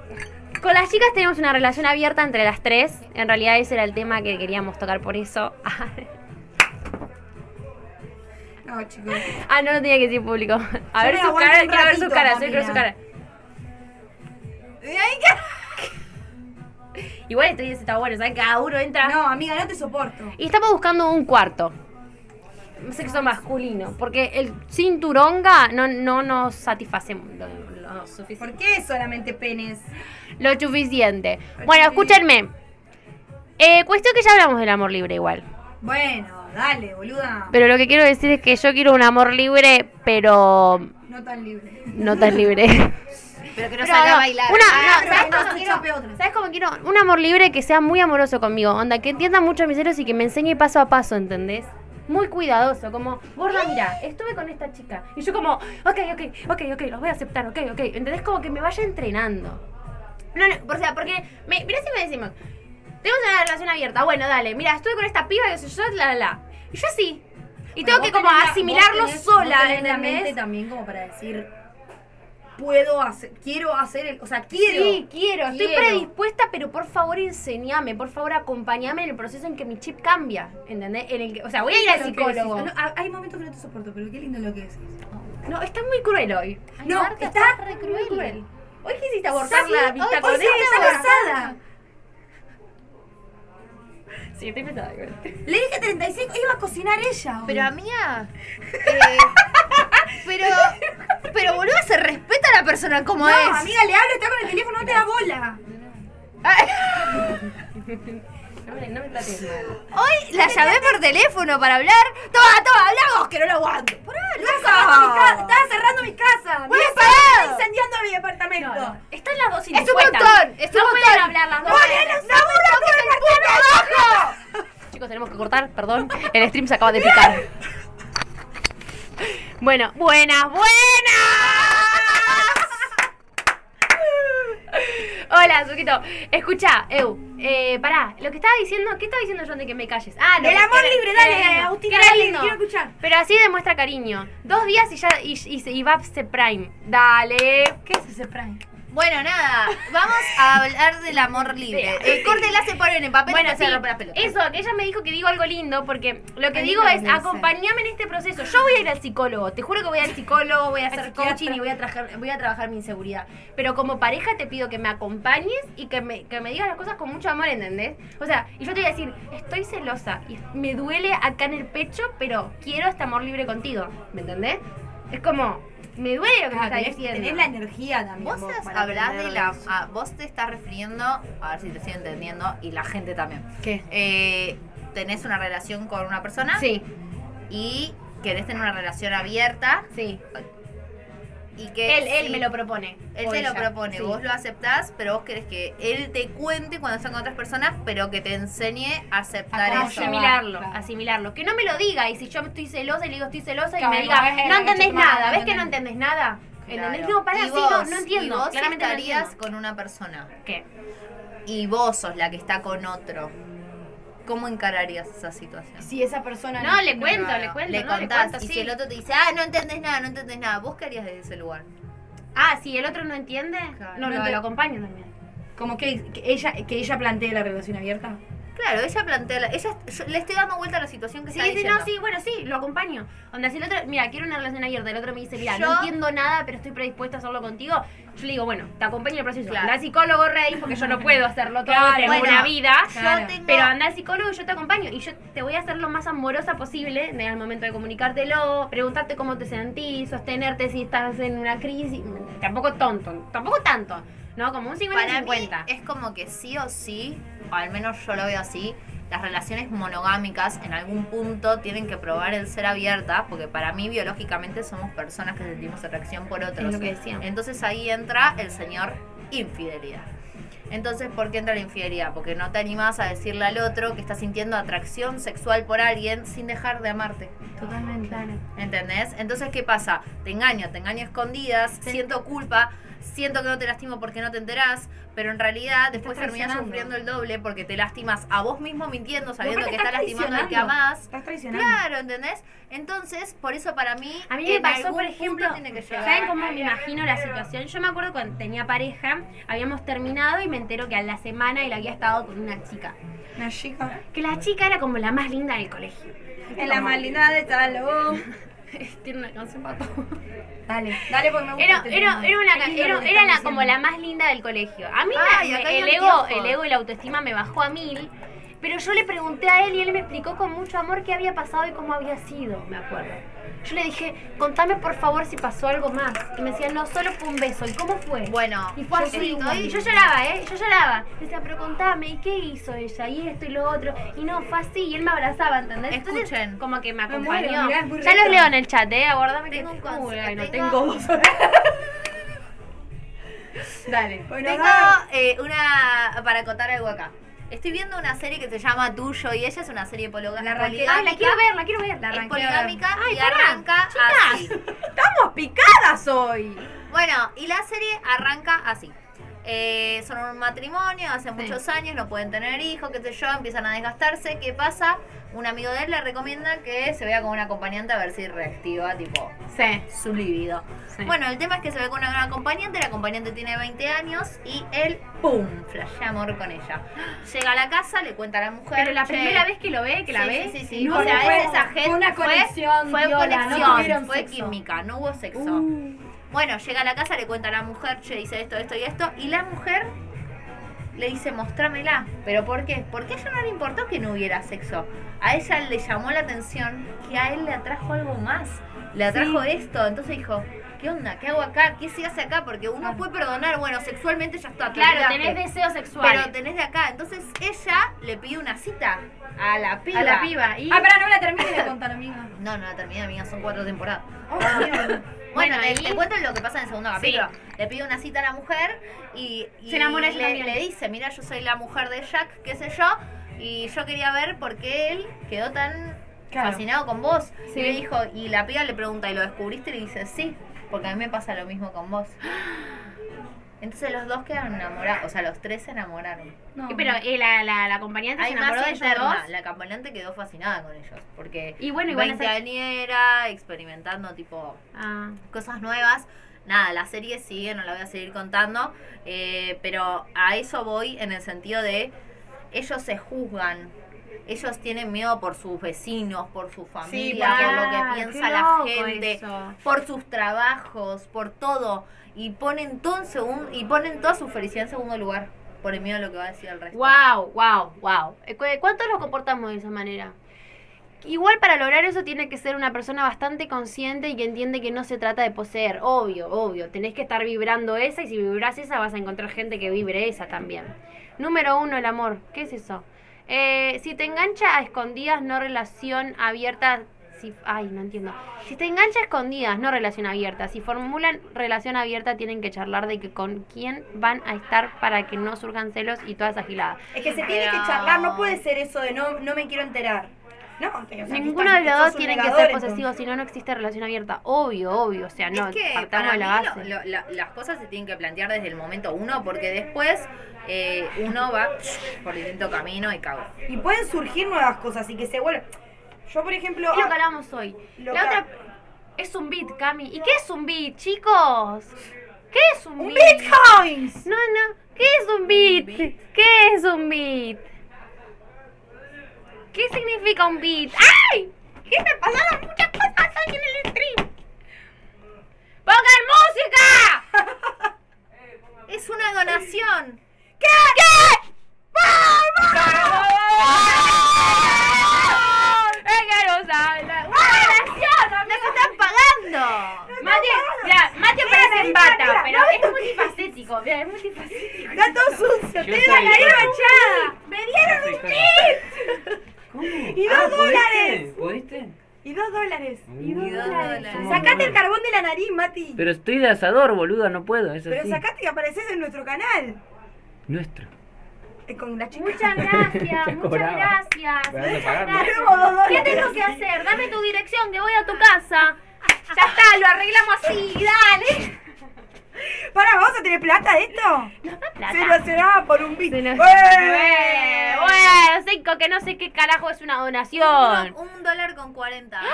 con las chicas tenemos una relación abierta entre las tres. En realidad ese era el tema que queríamos tocar por eso. No, chicos. ah, no lo tenía que decir público. A Yo ver su cara, quiero ver su cara, quiero ver su cara. Igual esto dice está bueno, ¿sabes? Cada uno entra. No, amiga, no te soporto. Y estamos buscando un cuarto. Sexo masculino. Porque el cinturonga no, no nos satisface lo, lo suficiente. ¿Por qué solamente penes? Lo suficiente. Bueno, escúchenme. Eh, cuestión que ya hablamos del amor libre igual. Bueno, dale, boluda. Pero lo que quiero decir es que yo quiero un amor libre, pero No tan libre. no tan libre. Pero que no Pero salga no, a bailar. Una, Ah, no, ¿sabes no, cómo quiero? ¿Sabes cómo quiero? Un amor libre que sea muy amoroso conmigo. Onda, que entienda mucho mis celos y que me enseñe paso a paso, ¿entendés? Muy cuidadoso, como, gorda, mira, estuve con esta chica. Y yo como, ok, ok, ok, ok, los voy a aceptar, ok, ok. ¿Entendés? Como que me vaya entrenando. No, no, o sea, porque, me, mirá si me decimos, tenemos una relación abierta, bueno, dale, mira, estuve con esta piba, y yo, yo, la, la, la. Y yo sí. Y tengo que como asimilarlo sola, la mente también como para decir puedo hacer, quiero hacer, el, o sea, quiero. Sí, quiero, estoy predispuesta, pero por favor enseñame, por favor acompañame en el proceso en que mi chip cambia, ¿entendés? En el que, o sea, voy a ir al psicólogo. No, hay momentos que no te soporto, pero qué lindo lo que decís. No, está muy cruel hoy. Ay, No, Marta, está estás re Muy cruel. cruel. Hoy quisiste abortar la hoy con sí, estoy pesada igual. Le dije 35, iba a cocinar ella. hoy. Pero amiga, eh, pero, pero boludo, se respeta a la persona como no, es. amiga, le hablo, está con el teléfono, no te da bola. No me, no me trates mal. Hoy la llamé por teléfono para hablar. Toma, toma, hablamos, que no lo aguanto. Pará, Estaba cerrando mi ca- Estaba cerrando mi casa. Voy a parar. está incendiando mi departamento. No, no. Están las dos Es un montón, es un no montón. pueden hablar las dos. ¡Mariana, una burla por el puto Chicos, tenemos que cortar, perdón. El stream se acaba de picar. Bueno, buenas, buenas. Hola, Suquito. Escucha, Eu, eh, pará, lo que estaba diciendo, ¿qué estaba diciendo yo de que me calles? Ah, lo Del que- amor que libre, dale, que era dale, lindo. quiero escuchar. Pero así demuestra cariño. Dos días y ya y, y, y va a ser Prime. Dale. ¿Qué es ese prank? Bueno, nada, vamos a hablar del amor libre. El corte la se ponen en papel Bueno, y no se sí, rompe las pelotas. eso, que ella me dijo que digo algo lindo, porque lo que digo es, acompañame en este proceso. Yo voy a ir al psicólogo, te juro que voy al psicólogo, voy a hacer coaching y voy a, trabajar, voy a trabajar mi inseguridad. Pero como pareja te pido que me acompañes y que me, que me digas las cosas con mucho amor, ¿entendés? O sea, y yo te voy a decir, estoy celosa y me duele acá en el pecho, pero quiero este amor libre contigo, ¿me entendés? Es como, me duele lo que me tenés, diciendo. tenés la energía también. Vos vos, hablás de la. ah, vos te estás refiriendo. A ver si te estoy entendiendo. Y la gente también. ¿Qué? Eh, tenés una relación con una persona. Sí, Y querés tener una relación abierta. sí. Y que. Él, él sí, me lo propone. Él te lo propone, sí. vos lo aceptás, pero vos querés que él te cuente cuando está con otras personas, pero que te enseñe a aceptar eso. asimilarlo, claro. asimilarlo. Que no me lo diga y si yo estoy celosa y le digo estoy celosa y Claro, me y diga, vos ves no entendés nada, no ¿ves que no entendés nada? ¿Entendés? Claro. No, pará, Y sí, vos- no, no entiendo. Y vos Claramente no estarías entiendo. con una persona ¿Qué? y vos sos la que está con otro. ¿Cómo encararías esa situación? Si esa persona. No, le cuento, le cuento, le no, le contás cuento, y sí. si el otro te dice, ah, no entendés nada, no entendés nada, ¿vos qué harías desde ese lugar? Ah, si el otro no entiende, Claro. no, No lo, te- lo acompaño también. Como que, que ella, que ella plantee la relación abierta. Claro, ella plantea, la- ella, yo le estoy dando vuelta a la situación que Sí, está sí, diciendo. no, sí, bueno, sí, lo acompaño. Onda, si el otro, mira, quiero una relación abierta, el otro me dice, mira, Yo- no entiendo nada, pero estoy predispuesta a hacerlo contigo, yo le digo, bueno, te acompaño en el proceso. Claro. Anda al psicólogo, Rey, porque yo no puedo hacerlo todo, Claro, tengo bueno, una vida. Yo Claro. tengo, Pero anda al psicólogo y yo te acompaño. Y yo te voy a hacer lo más amorosa posible en el momento de comunicártelo, preguntarte cómo te sentís, sostenerte si estás en una crisis. Tampoco tonto, tampoco tanto, ¿no? Como un 50 para 50. mí es como que sí o sí, o al menos yo lo veo así, las relaciones monogámicas en algún punto tienen que probar el ser abiertas, porque para mí biológicamente somos personas que sentimos atracción por otros. Es lo que decía. Entonces ahí entra el señor infidelidad. Entonces, ¿por qué entra la infidelidad? Porque no te animás a decirle al otro que estás sintiendo atracción sexual por alguien sin dejar de amarte. Totalmente. ¿Entendés? Entonces, ¿qué pasa? Te engaño, te engaño escondidas, siento culpa, siento que no te lastimo porque no te enterás, pero en realidad después terminás sufriendo el doble porque te lastimas a vos mismo mintiendo, sabiendo que estás lastimando al que amás. Estás traicionando. Claro, ¿entendés? Entonces, por eso para mí, A mí me pasó, por ejemplo. ¿saben cómo me imagino la situación? Yo me acuerdo cuando tenía pareja, habíamos terminado y me entero que a la semana él había estado con una chica. Una chica. Que la chica era como la más linda del colegio. En la maldad de Salón. Tiene una canción para todo. Dale, dale porque me gusta. Era, este era, era una la, como la más linda del colegio. A mí Ay, me- el, ego, el ego y la autoestima me bajó a mil. Pero yo le pregunté a él y él me explicó con mucho amor qué había pasado y cómo había sido, me acuerdo. Yo le dije, contame por favor si pasó algo más. Y me decía, no, solo fue un beso. ¿Y cómo fue? Bueno, Y fue yo así, estoy- y yo lloraba, ¿eh? Yo lloraba. Me decía, pero contame, ¿y qué hizo ella? Y esto y lo otro. Y no, fue así, y él me abrazaba, ¿entendés? Entonces, Escuchen. como que me Me acompañó. muero, ya los leo en el chat, ¿eh? Aguardame que... Tengo un Uy, concepto, ay, no tengo- tengo. Dale. Bueno, Tengo eh, una para contar algo acá. Estoy viendo una serie que se llama Tuyo y ella es una serie pologa- La. Ay, la quiero ver, la quiero ver. La es poligámica Ay, y pará, arranca así. Estamos picadas hoy. Bueno, y la serie arranca así. Eh, son un matrimonio, hace muchos años, no pueden tener hijos, qué sé yo, empiezan a desgastarse. ¿Qué pasa? Un amigo de él le recomienda que se vea con un acompañante a ver si reactiva, tipo, Sí. su libido. Sí. Bueno, el tema es que se ve con una acompañante, el acompañante tiene 20 años y él, ¡pum!, flashea amor con ella. Llega a la casa, le cuenta a la mujer. Pero la "Che, primera vez que lo ve, que la ve. Sí, sí, sí. No, o sea, fue- es esa fue gente. una conexión Fue, viola, conexión, fue química, no hubo sexo. Uh. Bueno, llega a la casa, le cuenta a la mujer, che, dice esto, esto y esto. Y la mujer le dice, mostrámela. ¿Pero por qué? Porque a ella no le importó que no hubiera sexo. A ella le llamó la atención que a él le atrajo algo más. Le atrajo esto. Entonces dijo, ¿qué onda? ¿Qué hago acá? ¿Qué se hace acá? Porque uno puede perdonar, bueno, sexualmente ya está. Claro, tenés deseos sexuales. Pero tenés de acá. Entonces ella le pide una cita a la piba. a la piba. Y... Ah, pero no la termine de contar, amiga. No, no la terminé, amiga, son cuatro temporadas. Oh. Bueno, te, ¿y? te cuento lo que pasa en el segundo Sí. capítulo. Le pide una cita a la mujer y, y Se enamora ella le, dice, mira, yo soy la mujer de Jack, qué sé yo, y yo quería ver por qué él quedó tan Claro. fascinado con vos. Sí. Y le dijo, y la piba le pregunta, ¿y lo descubriste? Y le dice, sí, porque a mí me pasa lo mismo con vos. Entonces los dos quedaron enamorados, o sea, los tres se enamoraron. No. Pero eh, la, la, la acompañante se enamoró más de ellos interna, dos. la acompañante quedó fascinada con ellos, porque Y bueno, igual 20 esa- añera, experimentando tipo Ah. cosas nuevas. Nada, la serie sigue, no la voy a seguir contando, eh, pero a eso voy en el sentido de ellos se juzgan, ellos tienen miedo por sus vecinos, por su familia, por lo que piensa la gente, eso. por sus trabajos, por todo, y ponen todo en segun- y ponen toda su felicidad en segundo lugar por el miedo a lo que va a decir el resto. Wow, wow, wow. Cu- ¿Cuántos nos comportamos de esa manera? Igual para lograr eso tiene que ser una persona bastante consciente y que entiende que no se trata de poseer. Obvio, obvio. Tenés que estar vibrando esa y si vibras esa vas a encontrar gente que vibre esa también. Número uno, el amor. ¿Qué es eso? Eh, si te engancha a escondidas, no relación abierta. Si, ay, no entiendo. Si te engancha a escondidas, no relación abierta. Si formulan relación abierta, tienen que charlar de que con quién van a estar para que no surjan celos y toda esa gilada. Es que se tiene que charlar, no puede ser eso de no, no me quiero enterar. No, o sea, aquí Ninguno de los dos un tiene que ser entonces. posesivo, si no, no existe relación abierta. Obvio, obvio. O sea, no, es que partamos para de la mí base. lo- lo- la- las cosas se tienen que plantear desde el momento uno porque después eh, uno va por distinto camino y cago. Y pueden surgir nuevas cosas y que se vuelvan. Yo, por ejemplo. Es lo ah, que hablamos hoy. La otra es un beat, Cami. ¿Y qué es un beat, chicos? ¿Qué es un, ¡Un beat? Bitcoins! No, no. ¿Qué es un beat? beat? ¿Qué es un beat? ¿Qué significa un beat? ¡Ay! ¿Qué me pasaron muchas cosas hoy en el stream? ¡Pongan música! Es una donación. ¿Qué? ¿Qué? ¡Es que no sabe la- ¡Una donación! ¡Nos están pagando! Mati, ya, Mati Mira, parece en bata, pero es multifacético, mira, es multifacético. Está todo sucio. Tiene la nariz manchada. ¡Me dieron un kit! ¿Cómo? Y dos ¿pudiste? dólares. ¿Pudiste? Y dos dólares. Y dos dólares. somos Sacate el carbón de la nariz, Mati. Pero estoy de asador, boluda, no puedo, es Pero así. sacate y apareces en nuestro canal. Nuestro. Eh, Con la chica. Muchas gracias, muchas cobraba. gracias. Muchas gracias. Dólares. ¿Qué tengo que hacer? Dame tu dirección, que voy a tu casa. Ya está, lo arreglamos así, dale. Pará, ¿vamos a tener plata de esto? Plata. Se lo será por un bit. Nos-. Bueno, cinco, que no sé qué carajo es una donación. Un, un dólar con 40. No,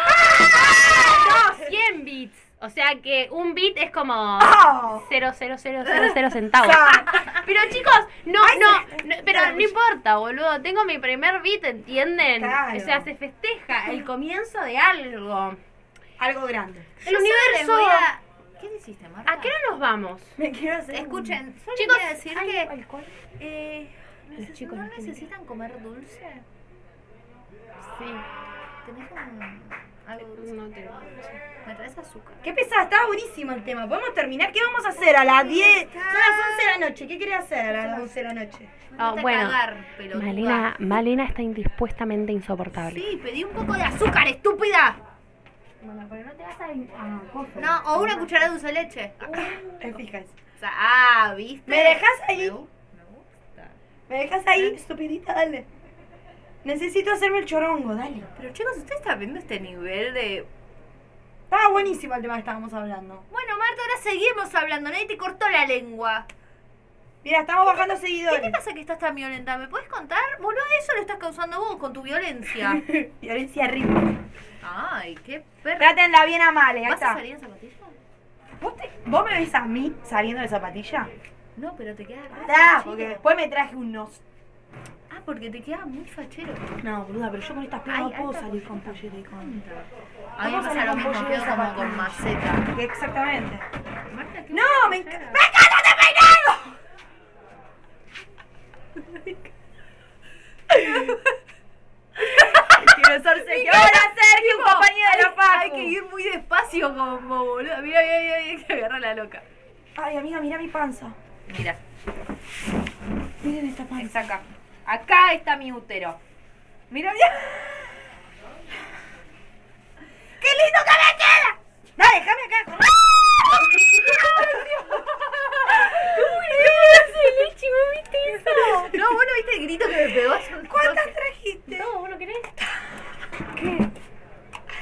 100 bits. O sea que un bit es como Oh. 0,0000 centavos. Pero chicos, no, Ay, no, pero no importa, boludo. Tengo mi primer bit, ¿entienden? Claro. O sea, se festeja el comienzo de algo. Algo grande. El universo. ¿Qué hiciste, Marta? ¿A qué hora nos vamos? Me quiero hacer. Escuchen, solo Chicos, quiero decir ¿hay que... alcohol? Eh, Los chicos ¿No necesitan comer dulce? Sí. ¿Tenés un... algo dulce? No tengo. ¿Me traes azúcar? Qué pesada, estaba buenísimo el tema. ¿Podemos terminar? ¿Qué vamos a hacer a las 10? Son las 11 de la noche. ¿Qué querés hacer a las 11 de la noche? Ah, a bueno. cagar, pelotuda. Malena, Malena está indispuestamente insoportable. Sí, pedí un poco de azúcar, estúpida. Bueno, pero no te vas a. No, o una cucharada de dulce de leche. Te fijas. O sea, ah, ¿viste? ¿Me dejas ahí? Me gu- me gusta. ¿Me dejas ahí, estupidita? Dale. Necesito hacerme el chorongo, dale. Pero chicos, ¿usted está viendo este nivel de... Estaba buenísimo el tema que estábamos hablando. Bueno, Marta, ahora seguimos hablando. Nadie te cortó la lengua. Mira, estamos bajando ¿Qué te seguidores. pasa que estás tan violenta? ¿Me puedes contar? Boludo, eso lo estás causando vos con tu violencia. Violencia arriba. Ay, qué perra. Trátenla bien a Male, ahí ¿Vas a está. salir en zapatillas? ¿Vos, te- ¿Vos me ves a mí saliendo de zapatilla? No, pero te queda Ah, fachero. porque después me traje unos. Ah, porque te queda muy fachero. No, boluda, pero yo con estas piernas Ay, no puedo alta salir con pollera y con. A mí me Vamos a pasa lo mismo, compollera quedo como con zapatilla. maceta. Exactamente. Marta, ¿qué No, me a hacer? ¡Me encanta este peinado! Ser Sergio. Hola, Sergio, un compañero de la facu. Hay que ir muy despacio como boludo. Mira, mira, mira, mira, que agarra la loca. Ay, amiga, mira mi panza. Mira, Miren esta panza. es acá. Acá está mi útero. Mira, mira. ¡Qué lindo que me queda! Dale, déjame acá. No, vos no viste el grito que me pegó hace un ¿Cuántas toque? trajiste? No, ¿vos no querés? ¿Qué?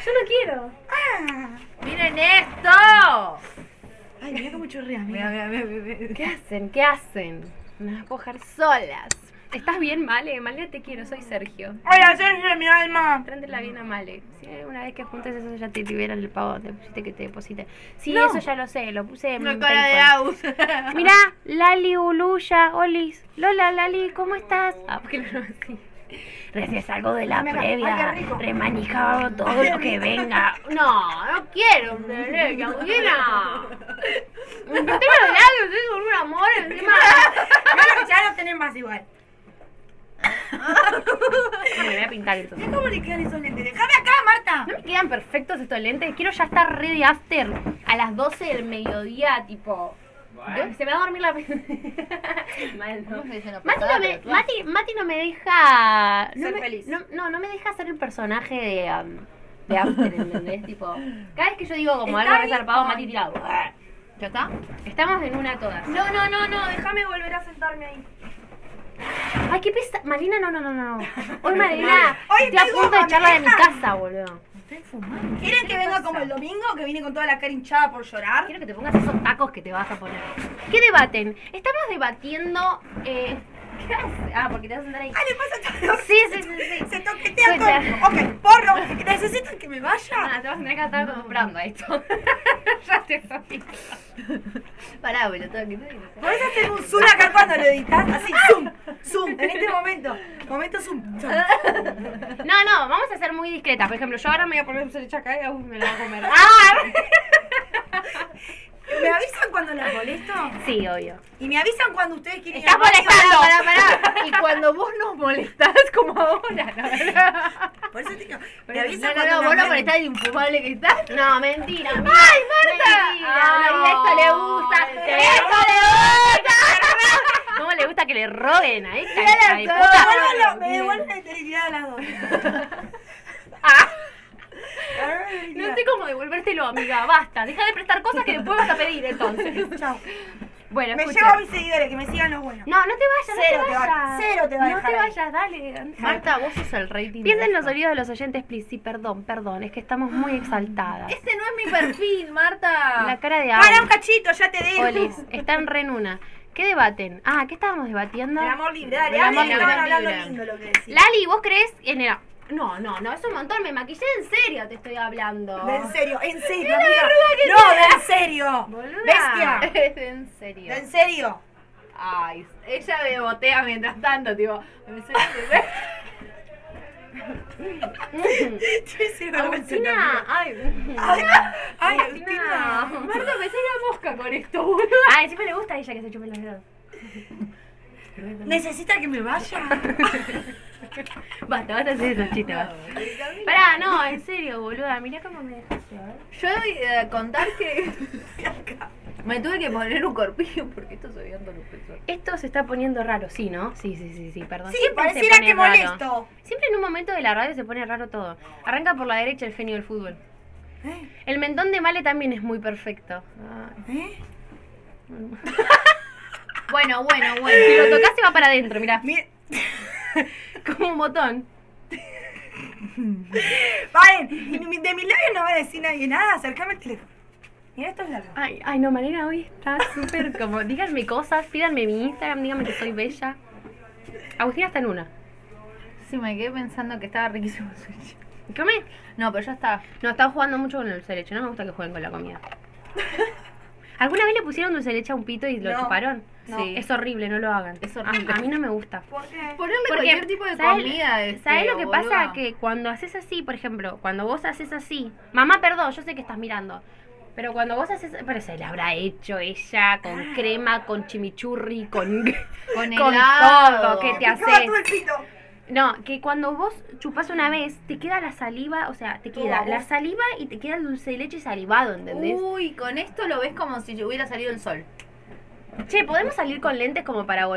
Yo no quiero. Ah. ¡Miren esto! Ay, mira cómo chorrea, Mira, amiga. mira, mira, mira. ¿Qué hacen? ¿Qué hacen? Nos vas a coger solas. ¿Estás bien, Male? Male, te quiero, soy Sergio. Hola, Sergio, mi alma. Trántela bien a Male. Si una vez que juntes eso ya te liberan el pago, te pusiste que te deposite. Sí, No. eso ya lo sé, lo puse en Una cara de aus. Mirá, Lali Uluya, Olis. Lola, Lali, ¿cómo estás? Ah, porque no así. Recién salgo de la previa, remanijado todo lo que venga. No, no quiero, bebé, Agustina. Me pinté los labios, estoy con un amor encima. Bueno, ya no tenés más igual. Me voy a pintar. Mira cómo le quedan esos lentes. Déjame acá, Marta. No me quedan perfectos estos lentes. Quiero ya estar ready after a las 12 del mediodía, tipo. Se me va a dormir la. Mal, no. ¿Cómo se dice una Mati no, me? Mati, Mati no me deja. No Ser me, feliz. No, no, no me deja hacer el personaje de. um, de After, ¿entendés? tipo. Cada vez que yo digo como algo resarpado, Mati tira. ¿Ya está? Estamos en una todas. No, no, no, no. Déjame volver a sentarme ahí. Ay, qué pesa. Malina, no, no, no, no. Hoy Malina. Hoy Estoy a punto de echarla de mi casa, boludo. Estoy fumando. ¿Quieren que venga como el domingo? Que viene con toda la cara hinchada por llorar. Quiero que te pongas esos tacos que te vas a poner. ¿Qué debaten? Estamos debatiendo. Eh. Ah, porque te vas a sentar ahí. Ah, le pasa todo. Sí, sí, sí, sí. Se toquetea con. Ok, porro. ¿Necesitan que me vaya? Ah, te vas a tener que estar comprando esto. ya te sabía. Pará, pelotuda, que te digo. ¿Podés hacer un zoom acá cuando lo editas? Así, zoom, zoom, en este momento. Momento zoom. zoom. No, no, vamos a ser muy discretas. Por ejemplo, yo ahora me voy a poner un cerecha acá y a me la voy a comer. ¡Ah! ¿Me avisan cuando las molesto? Sí, obvio. Y me avisan cuando ustedes quieren ir Estás molestando. Pará, pará. Y cuando vos nos molestás como ahora, ¿no? Por eso te digo, me avisan no, no, cuando no, vos no molestás de infumable que estás. No, mentira. ¡Ay, Marta! Mentira, Ay, no, esto le gusta. ay, esto le gusta. ¿Cómo le gusta que le roben a esta Me devuelven la- Me devuelven la integridad a las dos. Ah, no sé cómo devolvértelo, amiga. Basta. Deja de prestar cosas que después vas a pedir, entonces. Chao. Bueno, Me escuchen. llevo a mis seguidores, que me sigan los buenos. No, no te vayas, Cero no te te va- vayas. cero te va a No dejar te ahí. vayas, dale. Marta, vos sos el rating. Piensa de en los oídos de los oyentes, please. Sí, perdón, perdón. Es que estamos muy exaltadas. Este no es mi perfil, Marta. La cara de Para un cachito, ya te dejo. Olis, están re en una. ¿Qué debaten? Ah, ¿qué estábamos debatiendo? El amor libre, dale, El amor que estaban libre. hablando lindo lo que decís. Lali, ¿vos crees en el... No, no, no, es un montón. Me maquillé en serio, te estoy hablando. De en serio, en serio, amiga. No, de en serio. Boluda. Bestia. Es en serio. De en serio. Ay, ella me botea mientras tanto, tipo. Me Agustina, ay. Ay, ay, Agustina. Marta, me sale la mosca con esto, boludo. Ay, encima le gusta a ella que se chupe los dedos. ¿Necesita que me vaya? Basta, basta hacer esos chistes. basta. Pará, no, en serio, boluda. Mirá cómo me dejaste, a ver. Yo voy a contar que. me tuve que poner un corpillo porque esto se veía los pesos. Esto se está poniendo raro, sí, ¿no? Sí, sí, sí, sí, perdón. Sí, Siempre se pareciera pone que raro. molesto. Siempre en un momento de la radio se pone raro todo. Arranca por la derecha el genio del fútbol. ¿Eh? El mentón de Male también es muy perfecto. ¿Eh? Bueno, bueno, Si bueno. lo tocas se va para adentro, mirá. Mire- Como un botón. Paren, y mi- de mis labios no va a decir nadie nada, acercame el teléfono. Mira estos labios. Ay, ay, no, Malena hoy está súper como. Díganme cosas, pídanme mi Instagram, díganme que soy bella. Agustina está en una. Sí, me quedé pensando que estaba riquísimo el sushi. ¿Come? No, pero ya está. No, están jugando mucho con el leche. No me gusta que jueguen con la comida. ¿Alguna vez le pusieron dulce de leche a un pito y lo No. chuparon? No. Sí. Es horrible, no lo hagan. Es horrible. A, a mí no me gusta. ¿Por qué? Ponerle Porque, cualquier tipo de ¿sabes- comida. es ¿Sabes feo, lo que boluda. pasa? Que cuando haces así, por ejemplo, cuando vos haces así, mamá, perdón, yo sé que estás mirando, pero cuando vos haces, pero se la habrá hecho ella con crema, con chimichurri, con, Con con helado. todo, ¿qué te Picaba haces? todo el pito. No, que cuando vos chupás una vez, te queda la saliva, o sea, te queda la saliva y te queda el dulce de leche salivado, ¿entendés? Uy, con esto lo ves como si hubiera salido el sol. Che, ¿podemos salir con lentes como para